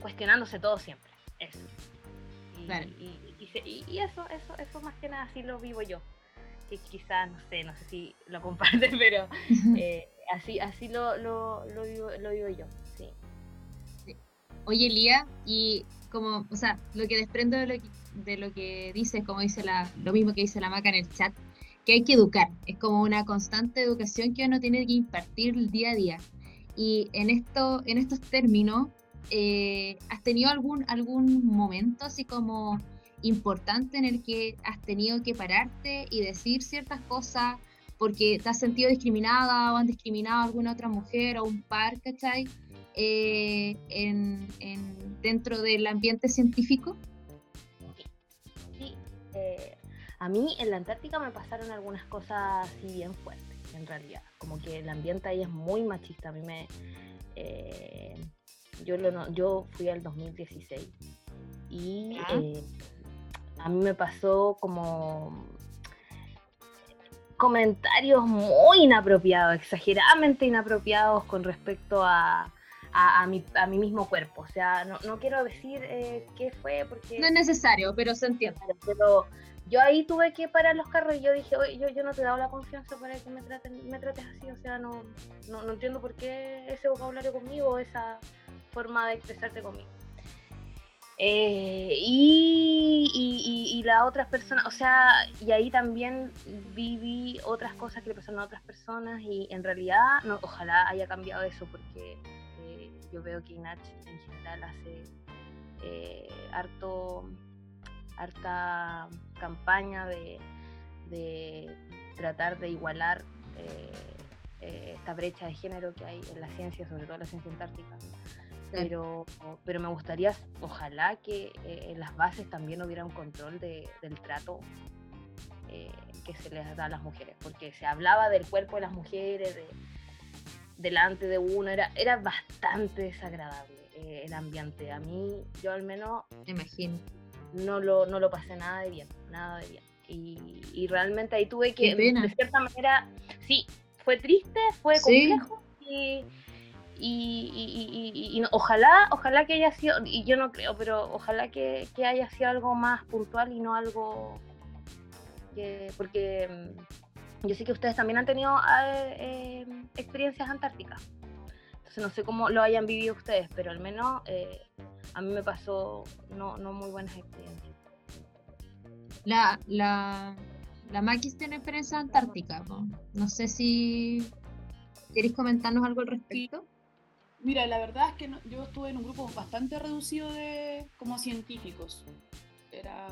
Speaker 5: cuestionándose todo siempre. Eso. Y, eso, eso, eso más que nada así lo vivo yo. Que quizás, no sé, no sé si lo comparten, pero eh, así, así lo, lo, lo, vivo, lo vivo yo, sí.
Speaker 3: Oye, Lía, y como, o sea, lo que desprendo de lo que, de lo que dices, como dice la, lo mismo que dice la Maca en el chat, que hay que educar. Es como una constante educación que uno tiene que impartir el día a día. Y en, esto, en estos términos, eh, ¿has tenido algún, algún momento así como importante en el que has tenido que pararte y decir ciertas cosas porque te has sentido discriminada o han discriminado a alguna otra mujer o un par, ¿cachai? Eh, en, dentro del ambiente científico?
Speaker 5: Eh, a mí en la Antártica me pasaron algunas cosas así bien fuertes, en realidad. Como que el ambiente ahí es muy machista. A mí me. Eh, yo, lo, yo fui al 2016 y a mí me pasó como comentarios muy inapropiados, exageradamente inapropiados con respecto a, a, mi, a mi mismo cuerpo. O sea, no, no quiero decir eh, qué fue porque...
Speaker 3: No es necesario, pero se entiende.
Speaker 5: Pero yo ahí tuve que parar los carros y yo dije, oye, yo, yo no te he dado la confianza para que me, traten, me trates así. O sea, no, no, no entiendo por qué ese vocabulario conmigo, esa forma de expresarte conmigo. Eh, y, y, y, las otras personas, o sea, y ahí también viví otras cosas que le pasaron a otras personas y en realidad, no, ojalá haya cambiado eso porque eh, yo veo que Inach en general hace eh, harto, harta campaña de, de tratar de igualar esta brecha de género que hay en la ciencia, sobre todo en la ciencia antártica. Pero, pero me gustaría, ojalá que eh, en las bases también hubiera un control de, del trato eh, que se les da a las mujeres, porque se hablaba del cuerpo de las mujeres, de, delante de uno, era, era bastante desagradable eh, el ambiente. A mí, yo al menos,
Speaker 3: imagino,
Speaker 5: no lo, no lo pasé nada de bien, nada de bien. Y, y realmente ahí tuve que, de cierta manera, sí, fue triste, fue complejo y y, ojalá, ojalá que haya sido, y yo no creo, pero ojalá que, haya sido algo más puntual y no algo que, porque mm, yo sé que ustedes también han tenido eh, em, experiencias antárticas. Entonces no sé cómo lo hayan vivido ustedes, pero al menos eh, a mí me pasó no, no muy buenas experiencias.
Speaker 3: La, la, la Maquis tiene experiencia antártica, ¿no? sé si queréis comentarnos algo al respecto.
Speaker 4: Mira, la verdad es que yo estuve en un grupo bastante reducido de como científicos. Era,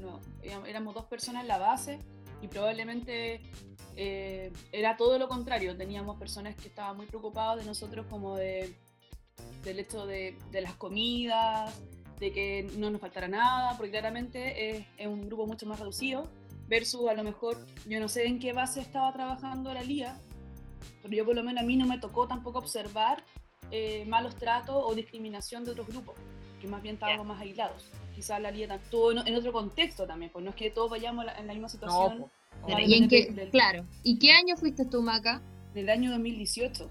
Speaker 4: no, éramos dos personas en la base y probablemente eh, era todo lo contrario. Teníamos personas que estaban muy preocupadas de nosotros como de, del hecho de, de las comidas, de que no nos faltara nada, porque claramente es, es, un grupo mucho más reducido, versus a lo mejor, yo no sé en qué base estaba trabajando la LIA, pero yo por lo menos a mí no me tocó tampoco observar eh, malos tratos o discriminación de otros grupos, que más bien estábamos más aislados. Quizás la estuvo en, otro contexto también, pues no es que todos vayamos en la misma situación.
Speaker 3: ¿Y en qué, claro. ¿Y qué año fuiste tú, Maca?
Speaker 4: Del año 2018.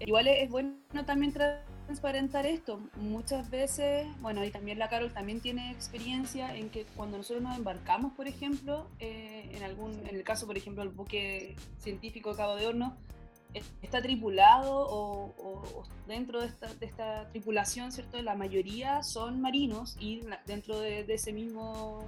Speaker 4: Igual es, bueno también transparentar esto. Muchas veces, bueno, y también la Carol también tiene experiencia en que cuando nosotros nos embarcamos, por ejemplo, eh, en algún, en el caso, por ejemplo, el buque científico Cabo de Horno, está tripulado o, dentro de esta, tripulación, ¿cierto? La mayoría son marinos y dentro de, ese mismo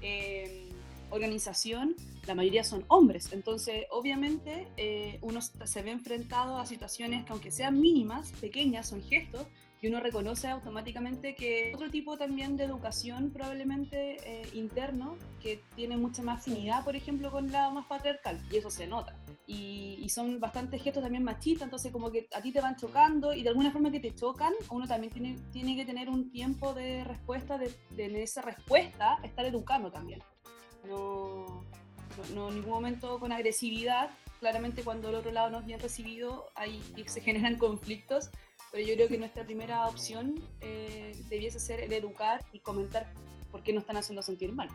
Speaker 4: em, organización, la mayoría son hombres. Entonces, obviamente, eh, uno se ve enfrentado a situaciones que aunque sean mínimas, pequeñas, son gestos, y uno reconoce automáticamente que otro tipo también de educación probablemente eh, interno que tiene mucha más afinidad, por ejemplo, con la más patriarcal, y eso se nota. Y, son bastantes gestos también machistas, entonces como que a ti te van chocando y de alguna forma que te chocan, uno también tiene, tiene que tener un tiempo de respuesta, de, en esa respuesta estar educando también. No, no, en ningún momento con agresividad, claramente cuando el otro lado no es bien recibido, ahí se generan conflictos, pero yo creo que nuestra primera opción eh, debiese ser el educar y comentar por qué nos están haciendo sentir mal.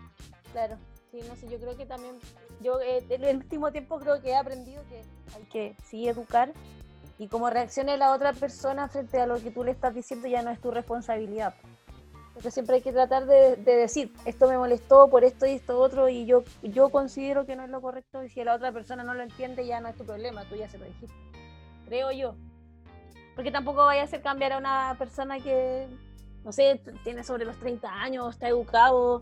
Speaker 2: Claro, sí, no sé, yo creo que también, yo eh, en el último tiempo creo que he aprendido que hay que sí educar y cómo reaccione la otra persona frente a lo que tú le estás diciendo ya no es tu responsabilidad. Porque siempre hay que tratar de, decir, esto me molestó por esto y esto otro, y yo, yo considero que no es lo correcto, y si la otra persona no lo entiende, ya no es tu problema, tú ya se lo dijiste. Creo yo. Porque tampoco vaya a hacer cambiar a una persona que, no sé, tiene sobre los 30 años, está educado,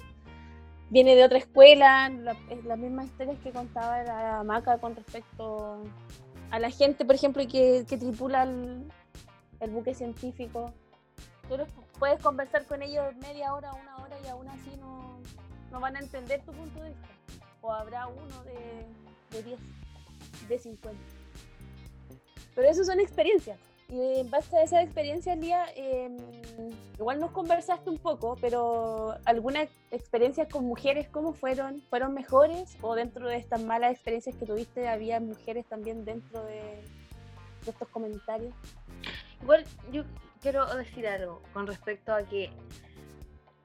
Speaker 2: viene de otra escuela, es las mismas historias que contaba la Maca con respecto a la gente, por ejemplo, que, que tripula el, el, buque científico. Tú puedes conversar con ellos media hora, una hora y aún así no, no van a entender tu punto de vista. O habrá uno de, de 10, de 50. Pero eso son experiencias. Y en base a esa experiencia, Lía, em, igual nos conversaste un poco, pero ¿algunas experiencias con mujeres cómo fueron? ¿Fueron mejores? ¿O dentro de estas malas experiencias que tuviste había mujeres también dentro de, estos comentarios?
Speaker 5: Igual yo quiero decir algo con respecto a que,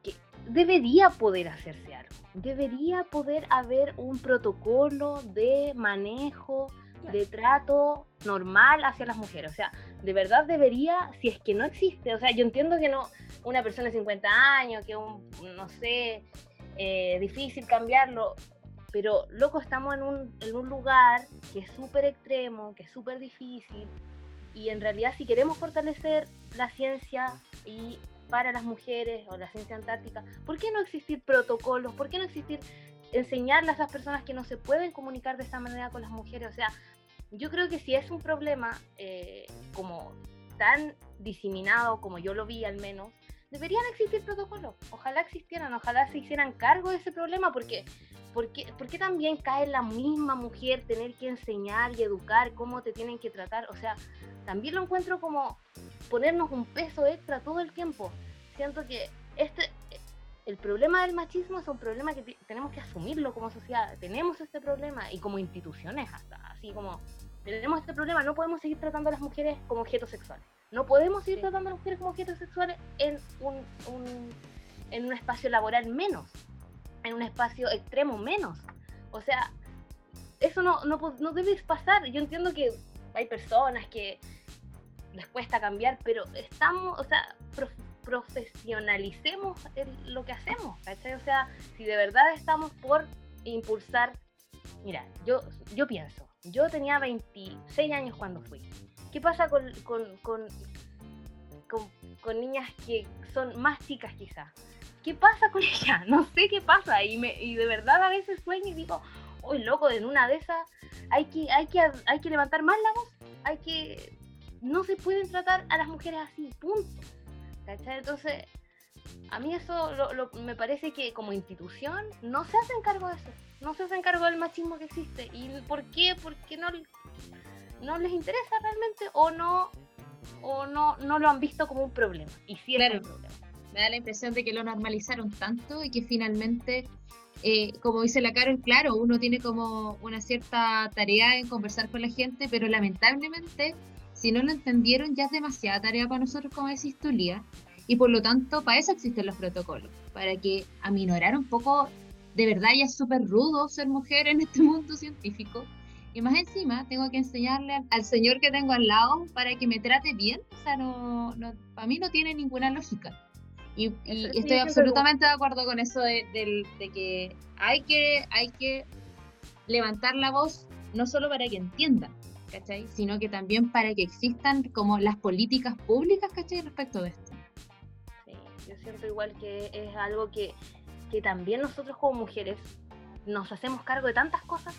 Speaker 5: que debería poder hacerse algo. Debería poder haber un protocolo de manejo, de trato normal hacia las mujeres. O sea, de verdad debería, si es que no existe, o sea, yo entiendo que no, una persona de 50 años, que un, no sé, eh, difícil cambiarlo, pero loco, estamos en un, en un lugar que es súper extremo, que es súper difícil, y en realidad si queremos fortalecer la ciencia y para las mujeres o la ciencia antártica, ¿por qué no existir protocolos? ¿Por qué no existir enseñarle a esas personas que no se pueden comunicar de esta manera con las mujeres? O sea, yo creo que si es un problema eh, como tan diseminado como yo lo vi al menos, deberían existir protocolos. Ojalá existieran, ojalá se hicieran cargo de ese problema, porque porque, porque también cae la misma mujer tener que enseñar y educar cómo te tienen que tratar. O sea, también lo encuentro como ponernos un peso extra todo el tiempo. Siento que este, el problema del machismo es un problema que tenemos que asumirlo como sociedad. Tenemos este problema y como instituciones hasta, así como tenemos este problema, no podemos seguir tratando a las mujeres como objetos sexuales. No podemos seguir tratando a las mujeres como objetos sexuales en un, un, en un espacio laboral menos, en un espacio extremo menos. O sea, eso no, no, no debe pasar. Yo entiendo que hay personas que les cuesta cambiar, pero estamos, o sea, profesionalicemos lo que hacemos, ¿cachai? O sea, si de verdad estamos por impulsar, mira, yo, yo pienso, yo tenía 26 años cuando fui. ¿Qué pasa con, con, con, con, niñas que son más chicas quizás? ¿Qué pasa con ellas? No sé qué pasa y, me, y de verdad a veces sueño y digo, uy, loco, en una de esas hay que, hay, que, hay que levantar más la voz, hay que... No se pueden tratar a las mujeres así, punto. Entonces, a mí eso me parece que como institución no se hacen cargo de eso, no se hacen cargo del machismo que existe. ¿Y por qué? Porque no, no les interesa realmente o no o no, no lo han visto como un problema. Y sí es un problema.
Speaker 3: Me da la impresión de que lo normalizaron tanto y que finalmente, eh, como dice la Carol, claro, uno tiene como una cierta tarea en conversar con la gente, pero lamentablemente si no lo entendieron, ya es demasiada tarea para nosotros, como decís tú, Lía. Y por lo tanto, para eso existen los protocolos, para que aminorar un poco, de verdad ya es súper rudo ser mujer en este mundo científico. Y más encima, tengo que enseñarle al, señor que tengo al lado para que me trate bien. O sea, no, no para mí no tiene ninguna lógica. Y, estoy absolutamente de acuerdo con eso de, de, que hay que hay que levantar la voz no solo para que entiendan, ¿cachai? Sino que también para que existan como las políticas públicas, ¿cachai? Respecto de esto.
Speaker 5: Sí, yo siento igual que es algo que, que también nosotros como mujeres nos hacemos cargo de tantas cosas.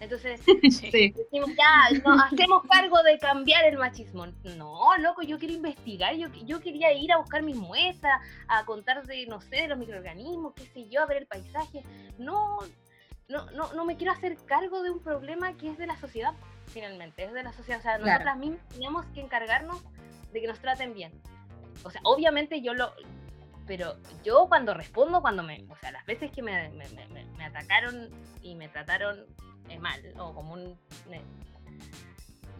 Speaker 5: Entonces, decimos, ya, nos hacemos cargo de cambiar el machismo. No, loco, yo quiero investigar, yo, yo quería ir a buscar mis muestras, a contar de, no sé, de los microorganismos, qué sé yo, a ver el paisaje. No, no, no, no me quiero hacer cargo de un problema que es de la sociedad finalmente, es de la sociedad. O sea, nosotras mismas tenemos que encargarnos de que nos traten bien. O sea, obviamente yo lo... Pero yo cuando respondo, cuando me... O sea, las veces que me, me, me, atacaron y me trataron eh, mal, o como un...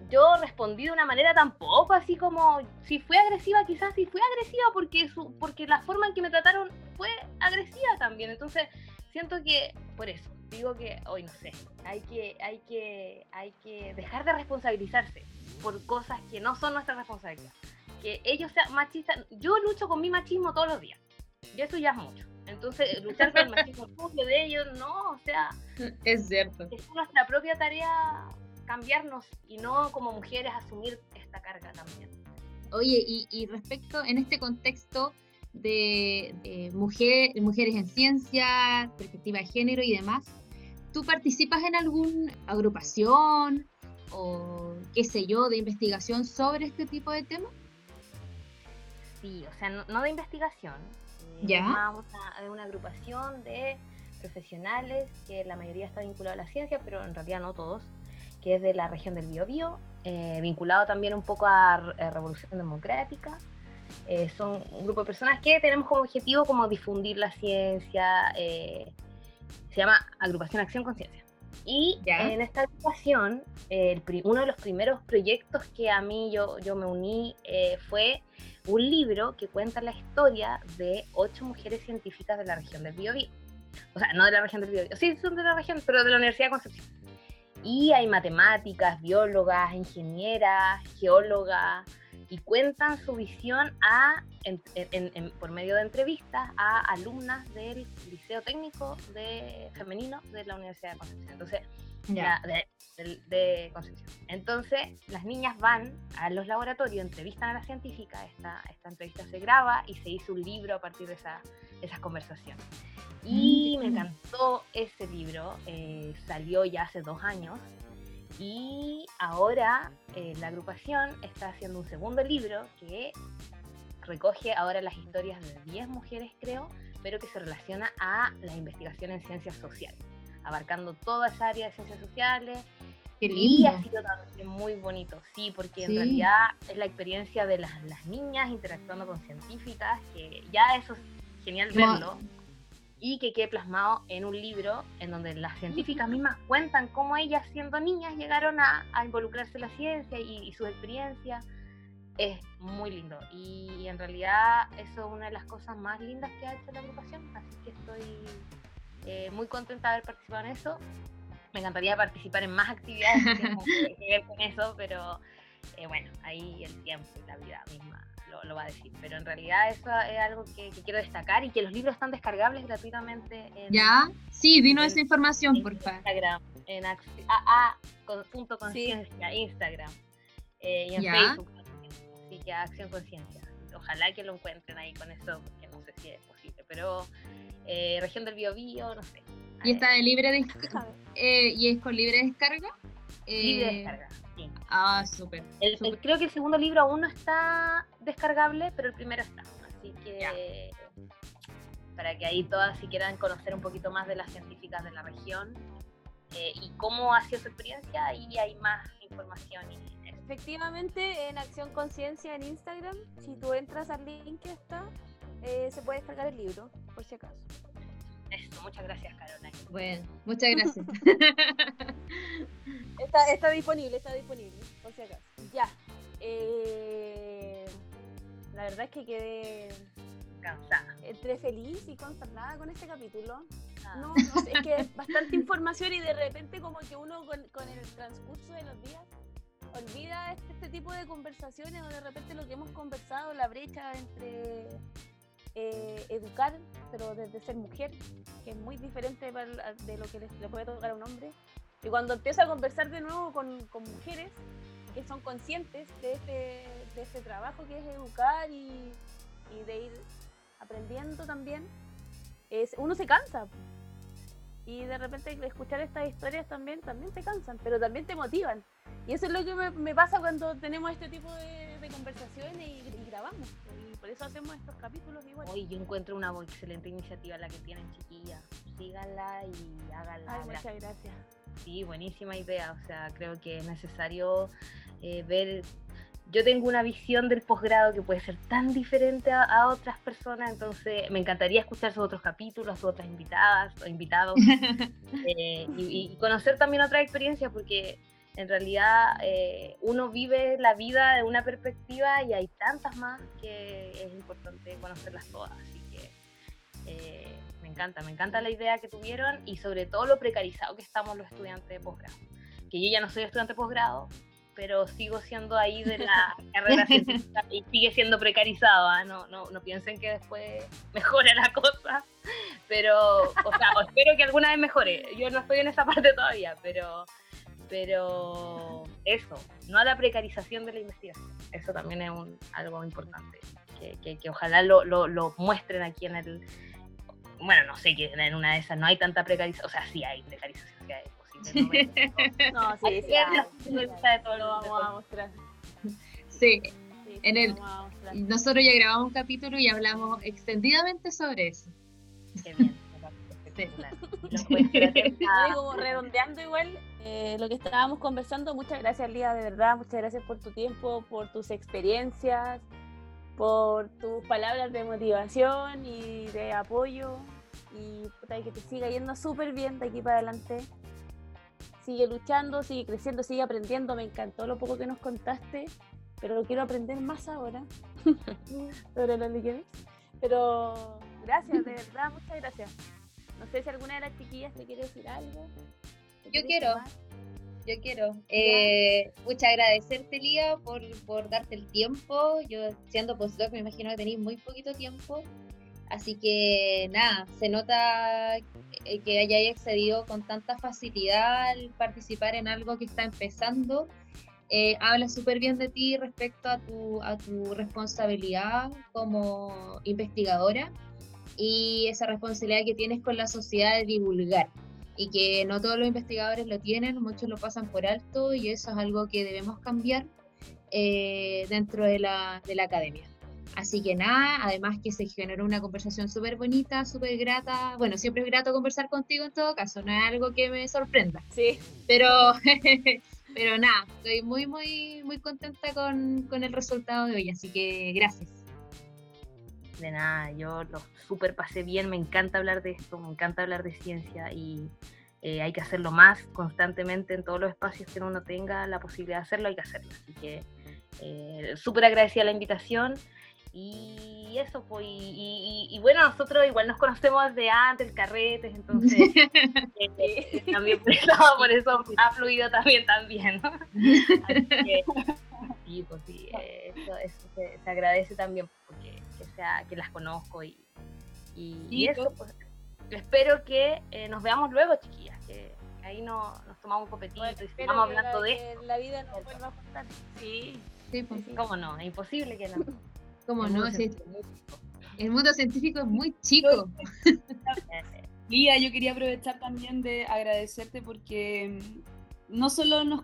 Speaker 5: yo respondí de una manera tampoco así como... Si fue agresiva, quizás sí fue agresiva porque, su, porque la forma en que me trataron fue agresiva también. Entonces, siento que por eso digo que hoy no sé, hay que, hay que, hay que dejar de responsabilizarse por cosas que no son nuestra responsabilidad. Que ellos sean machistas, yo lucho con mi machismo todos los días. Y eso ya es mucho. Entonces, luchar con el machismo propio de ellos, no, o sea.
Speaker 3: Es cierto.
Speaker 5: Es nuestra propia tarea cambiarnos y no como mujeres asumir esta carga también.
Speaker 3: Oye, y, y respecto en este contexto, de, mujer, mujeres en ciencia, perspectiva de género y demás. ¿Tú participas en alguna agrupación o qué sé yo, de investigación sobre este tipo de temas?
Speaker 5: Sí, o sea, no, de investigación.
Speaker 3: Eh, ¿Ya?
Speaker 5: Más una, una agrupación de profesionales que la mayoría está vinculado a la ciencia, pero en realidad no todos, que es de la región del Biobío, eh, vinculado también un poco a, Revolución Democrática. Eh, son un grupo de personas que tenemos como objetivo como difundir la ciencia, eh, se llama Agrupación Acción Conciencia. Y en esta agrupación, uno de los primeros proyectos que a mí yo, yo me uní fue un libro que cuenta la historia de ocho mujeres científicas de la región del Biobío. O sea, no de la región del Biobío, sí, son de la región, pero de la Universidad de Concepción. Y hay matemáticas, biólogas, ingenieras, geólogas, y cuentan su visión a, por medio de entrevistas a alumnas del Liceo Técnico de Femenino de la Universidad de Concepción. Entonces, de, Concepción. Entonces, las niñas van a los laboratorios, entrevistan a la científica, esta, esta entrevista se graba y se hizo un libro a partir de esa, esas conversaciones. Y me encantó ese libro, eh, salió ya hace dos años y ahora eh, la agrupación está haciendo un segundo libro que recoge ahora las historias de 10 mujeres, creo, pero que se relaciona a la investigación en ciencias sociales, abarcando toda esa área de ciencias sociales. Y ha sido también muy bonito, sí, porque en realidad es la experiencia de las, las, niñas interactuando con científicas, que ya eso es genial verlo y que quede plasmado en un libro en donde las científicas mismas cuentan cómo ellas siendo niñas llegaron a, involucrarse en la ciencia y, sus experiencias. Es muy lindo y, en realidad eso es una de las cosas más lindas que ha hecho la agrupación, así que estoy eh, muy contenta de haber participado en eso. Me encantaría participar en más actividades que, que ver con eso, pero eh, bueno, ahí el tiempo y la vida misma lo, va a decir, pero en realidad eso es algo que, quiero destacar y que los libros están descargables gratuitamente.
Speaker 3: En, ¿Ya? Sí, dinos esa información, por favor.
Speaker 5: Instagram, en aa.conciencia, Instagram eh, y en Facebook. Así que Acción Conciencia. Ojalá que lo encuentren ahí con eso, porque no sé si es posible, pero eh, región del Biobío, no sé.
Speaker 3: ¿Y está de libre de, eh, ¿Y es con libre descarga?
Speaker 5: libre descarga.
Speaker 3: Ah, súper.
Speaker 5: Creo que el segundo libro aún no está descargable, pero el primero está. Así que para que ahí todas si quieran conocer un poquito más de las científicas de la región eh, y cómo ha sido su experiencia, ahí hay más información.
Speaker 2: Efectivamente, en Acción Conciencia en Instagram, si tú entras al link que está, eh, se puede descargar el libro, por si acaso.
Speaker 5: Eso, muchas gracias, Carolina.
Speaker 3: Bueno, muchas gracias.
Speaker 2: está, está disponible, está disponible, por si acaso. Ya. Eh, la verdad es que quedé
Speaker 5: cansada.
Speaker 2: Entre feliz y consternada con este capítulo. Ah. No, no sé, es que es bastante información y de repente como que uno con, con el transcurso de los días olvida este, este, tipo de conversaciones o de repente lo que hemos conversado, la brecha entre eh, educar, pero desde ser mujer, que es muy diferente de lo que le, puede tocar a un hombre. Y cuando empiezo a conversar de nuevo con, mujeres que son conscientes de este, de este trabajo que es educar y, y de ir aprendiendo también, es, uno se cansa. Y de repente escuchar estas historias también, también te cansan, pero también te motivan. Y eso es lo que me, me pasa cuando tenemos este tipo de, de conversaciones y, y grabamos por eso hacemos estos capítulos igual.
Speaker 5: Hoy yo encuentro una excelente iniciativa la que tienen chiquillas. Síganla y háganla.
Speaker 2: Ay, muchas gracias.
Speaker 5: Sí, buenísima idea. O sea, creo que es necesario eh, ver. Yo tengo una visión del posgrado que puede ser tan diferente a, otras personas, entonces me encantaría escuchar sus otros capítulos, sus otras invitadas o invitados eh, y, y, conocer también otra experiencia, porque en realidad eh, uno vive la vida de una perspectiva y hay tantas más que es importante conocerlas todas. Así que eh, me encanta, me encanta la idea que tuvieron y sobre todo lo precarizado que estamos los estudiantes de posgrado. Que yo ya no soy estudiante de posgrado, pero sigo siendo ahí de la carrera científica y sigue siendo precarizado. ¿ah? No, no, no piensen que después mejore la cosa, pero, o sea, espero que alguna vez mejore. Yo no estoy en esa parte todavía, pero pero eso, no a la precarización de la investigación. Eso también es un, algo importante que, que, ojalá lo, lo, lo, muestren aquí en el... Bueno, no sé, que en una de esesas no hay tanta precarización, o sea, sí hay precarización, sí hay No, sí, sí,
Speaker 3: de todo lo vamos a mostrar. Sí, en el, nosotros ya grabamos un capítulo y hablamos extendidamente sobre eso. Qué bien.
Speaker 2: como redondeando igual eh, lo que estábamos conversando, muchas gracias Lía, de verdad, muchas gracias por tu tiempo, por tus experiencias, por tus palabras de motivación y de apoyo y que te siga yendo súper bien de aquí para adelante. Sigue luchando, sigue creciendo, sigue aprendiendo. Me encantó lo poco que nos contaste, pero quiero aprender más ahora sobre los Pero gracias, de verdad, muchas gracias. No sé si alguna de las chiquillas te quiere decir algo.
Speaker 3: Yo quiero. Yo quiero. Eh, muchas agradecerte, Lía, por, por darte el tiempo. Yo, siendo postdoc, me imagino que tenéis muy poquito tiempo. Así que nada, se nota que hayáis accedido con tanta facilidad al participar en algo que está empezando. Eh, habla súper bien de ti respecto a tu, a tu responsabilidad como investigadora y esa responsabilidad que tienes con la sociedad de divulgar y que no todos los investigadores lo tienen, muchos lo pasan por alto y eso es algo que debemos cambiar eh, dentro de la, academia. Así que nada, además que se generó una conversación súper bonita, súper grata. Bueno, siempre es grato conversar contigo en todo caso, no es algo que me sorprenda.
Speaker 2: Sí.
Speaker 3: Pero, pero nada, estoy muy, muy, muy contenta con, con el resultado de hoy, así que gracias.
Speaker 5: De nada, yo lo super pasé bien, me encanta hablar de esto, me encanta hablar de ciencia y eh, hay que hacerlo más constantemente en todos los espacios que uno tenga la posibilidad de hacerlo, hay que hacerlo. Así que eh, súper agradecida la invitación y eso fue, pues, y, bueno, nosotros igual nos conocemos desde antes, el carretes, entonces eh, también por eso, ha fluido también también, ¿no? Así que, sí, pues sí, eso, se, se, agradece también porque que las conozco y, y, eso, pues, espero que eh, nos veamos luego, chiquillas, que ahí no, nos tomamos un copetito y sigamos hablando de
Speaker 2: esto. La vida nos vuelva a juntar. Sí,
Speaker 5: sí, pues, ¿cómo no? Es imposible que no.
Speaker 3: ¿Cómo no? el mundo científico es muy chico.
Speaker 4: Lía, yo quería aprovechar también de agradecerte porque mm, no solo nos,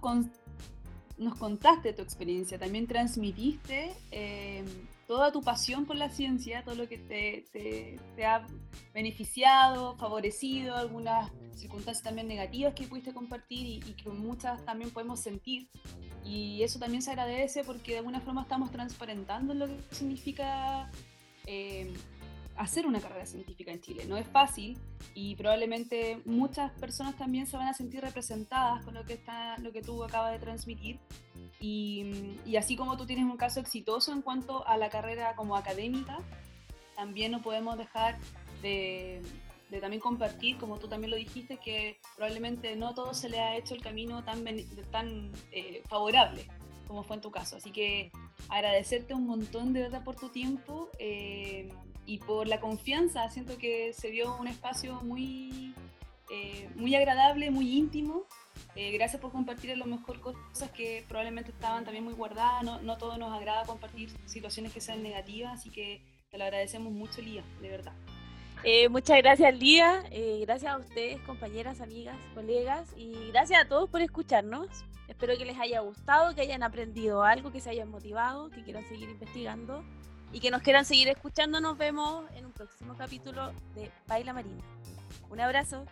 Speaker 4: nos contaste tu experiencia, también transmitiste eh, toda tu pasión por la ciencia, todo lo que te, te, ha beneficiado, favorecido, algunas circunstancias también negativas que pudiste compartir y, que muchas también podemos sentir. Y eso también se agradece porque de alguna forma estamos transparentando lo que significa eh, hacer una carrera científica en Chile. No es fácil y probablemente muchas personas también se van a sentir representadas con lo que, está, lo que tú acabas de transmitir y, así como tú tienes un caso exitoso en cuanto a la carrera como académica, también no podemos dejar de, también compartir, como tú también lo dijiste, que probablemente no todo se le ha hecho el camino tan, tan eh, favorable como fue en tu caso. Así que agradecerte un montón de verdad por tu tiempo eh, y por la confianza. Siento que se dio un espacio muy, eh, muy agradable, muy íntimo eh, gracias por compartir a lo mejor cosas que probablemente estaban también muy guardadas. No, no todo nos agrada compartir situaciones que sean negativas, así que te lo agradecemos mucho, Lía, de verdad.
Speaker 2: Eh, muchas gracias, Lía. Eh, gracias a ustedes, compañeras, amigas, colegas, y gracias a todos por escucharnos. Espero que les haya gustado, que hayan aprendido algo, que se hayan motivado, que quieran seguir investigando y que nos quieran seguir escuchando. Nos vemos en un próximo capítulo de Baila Marina. Un abrazo.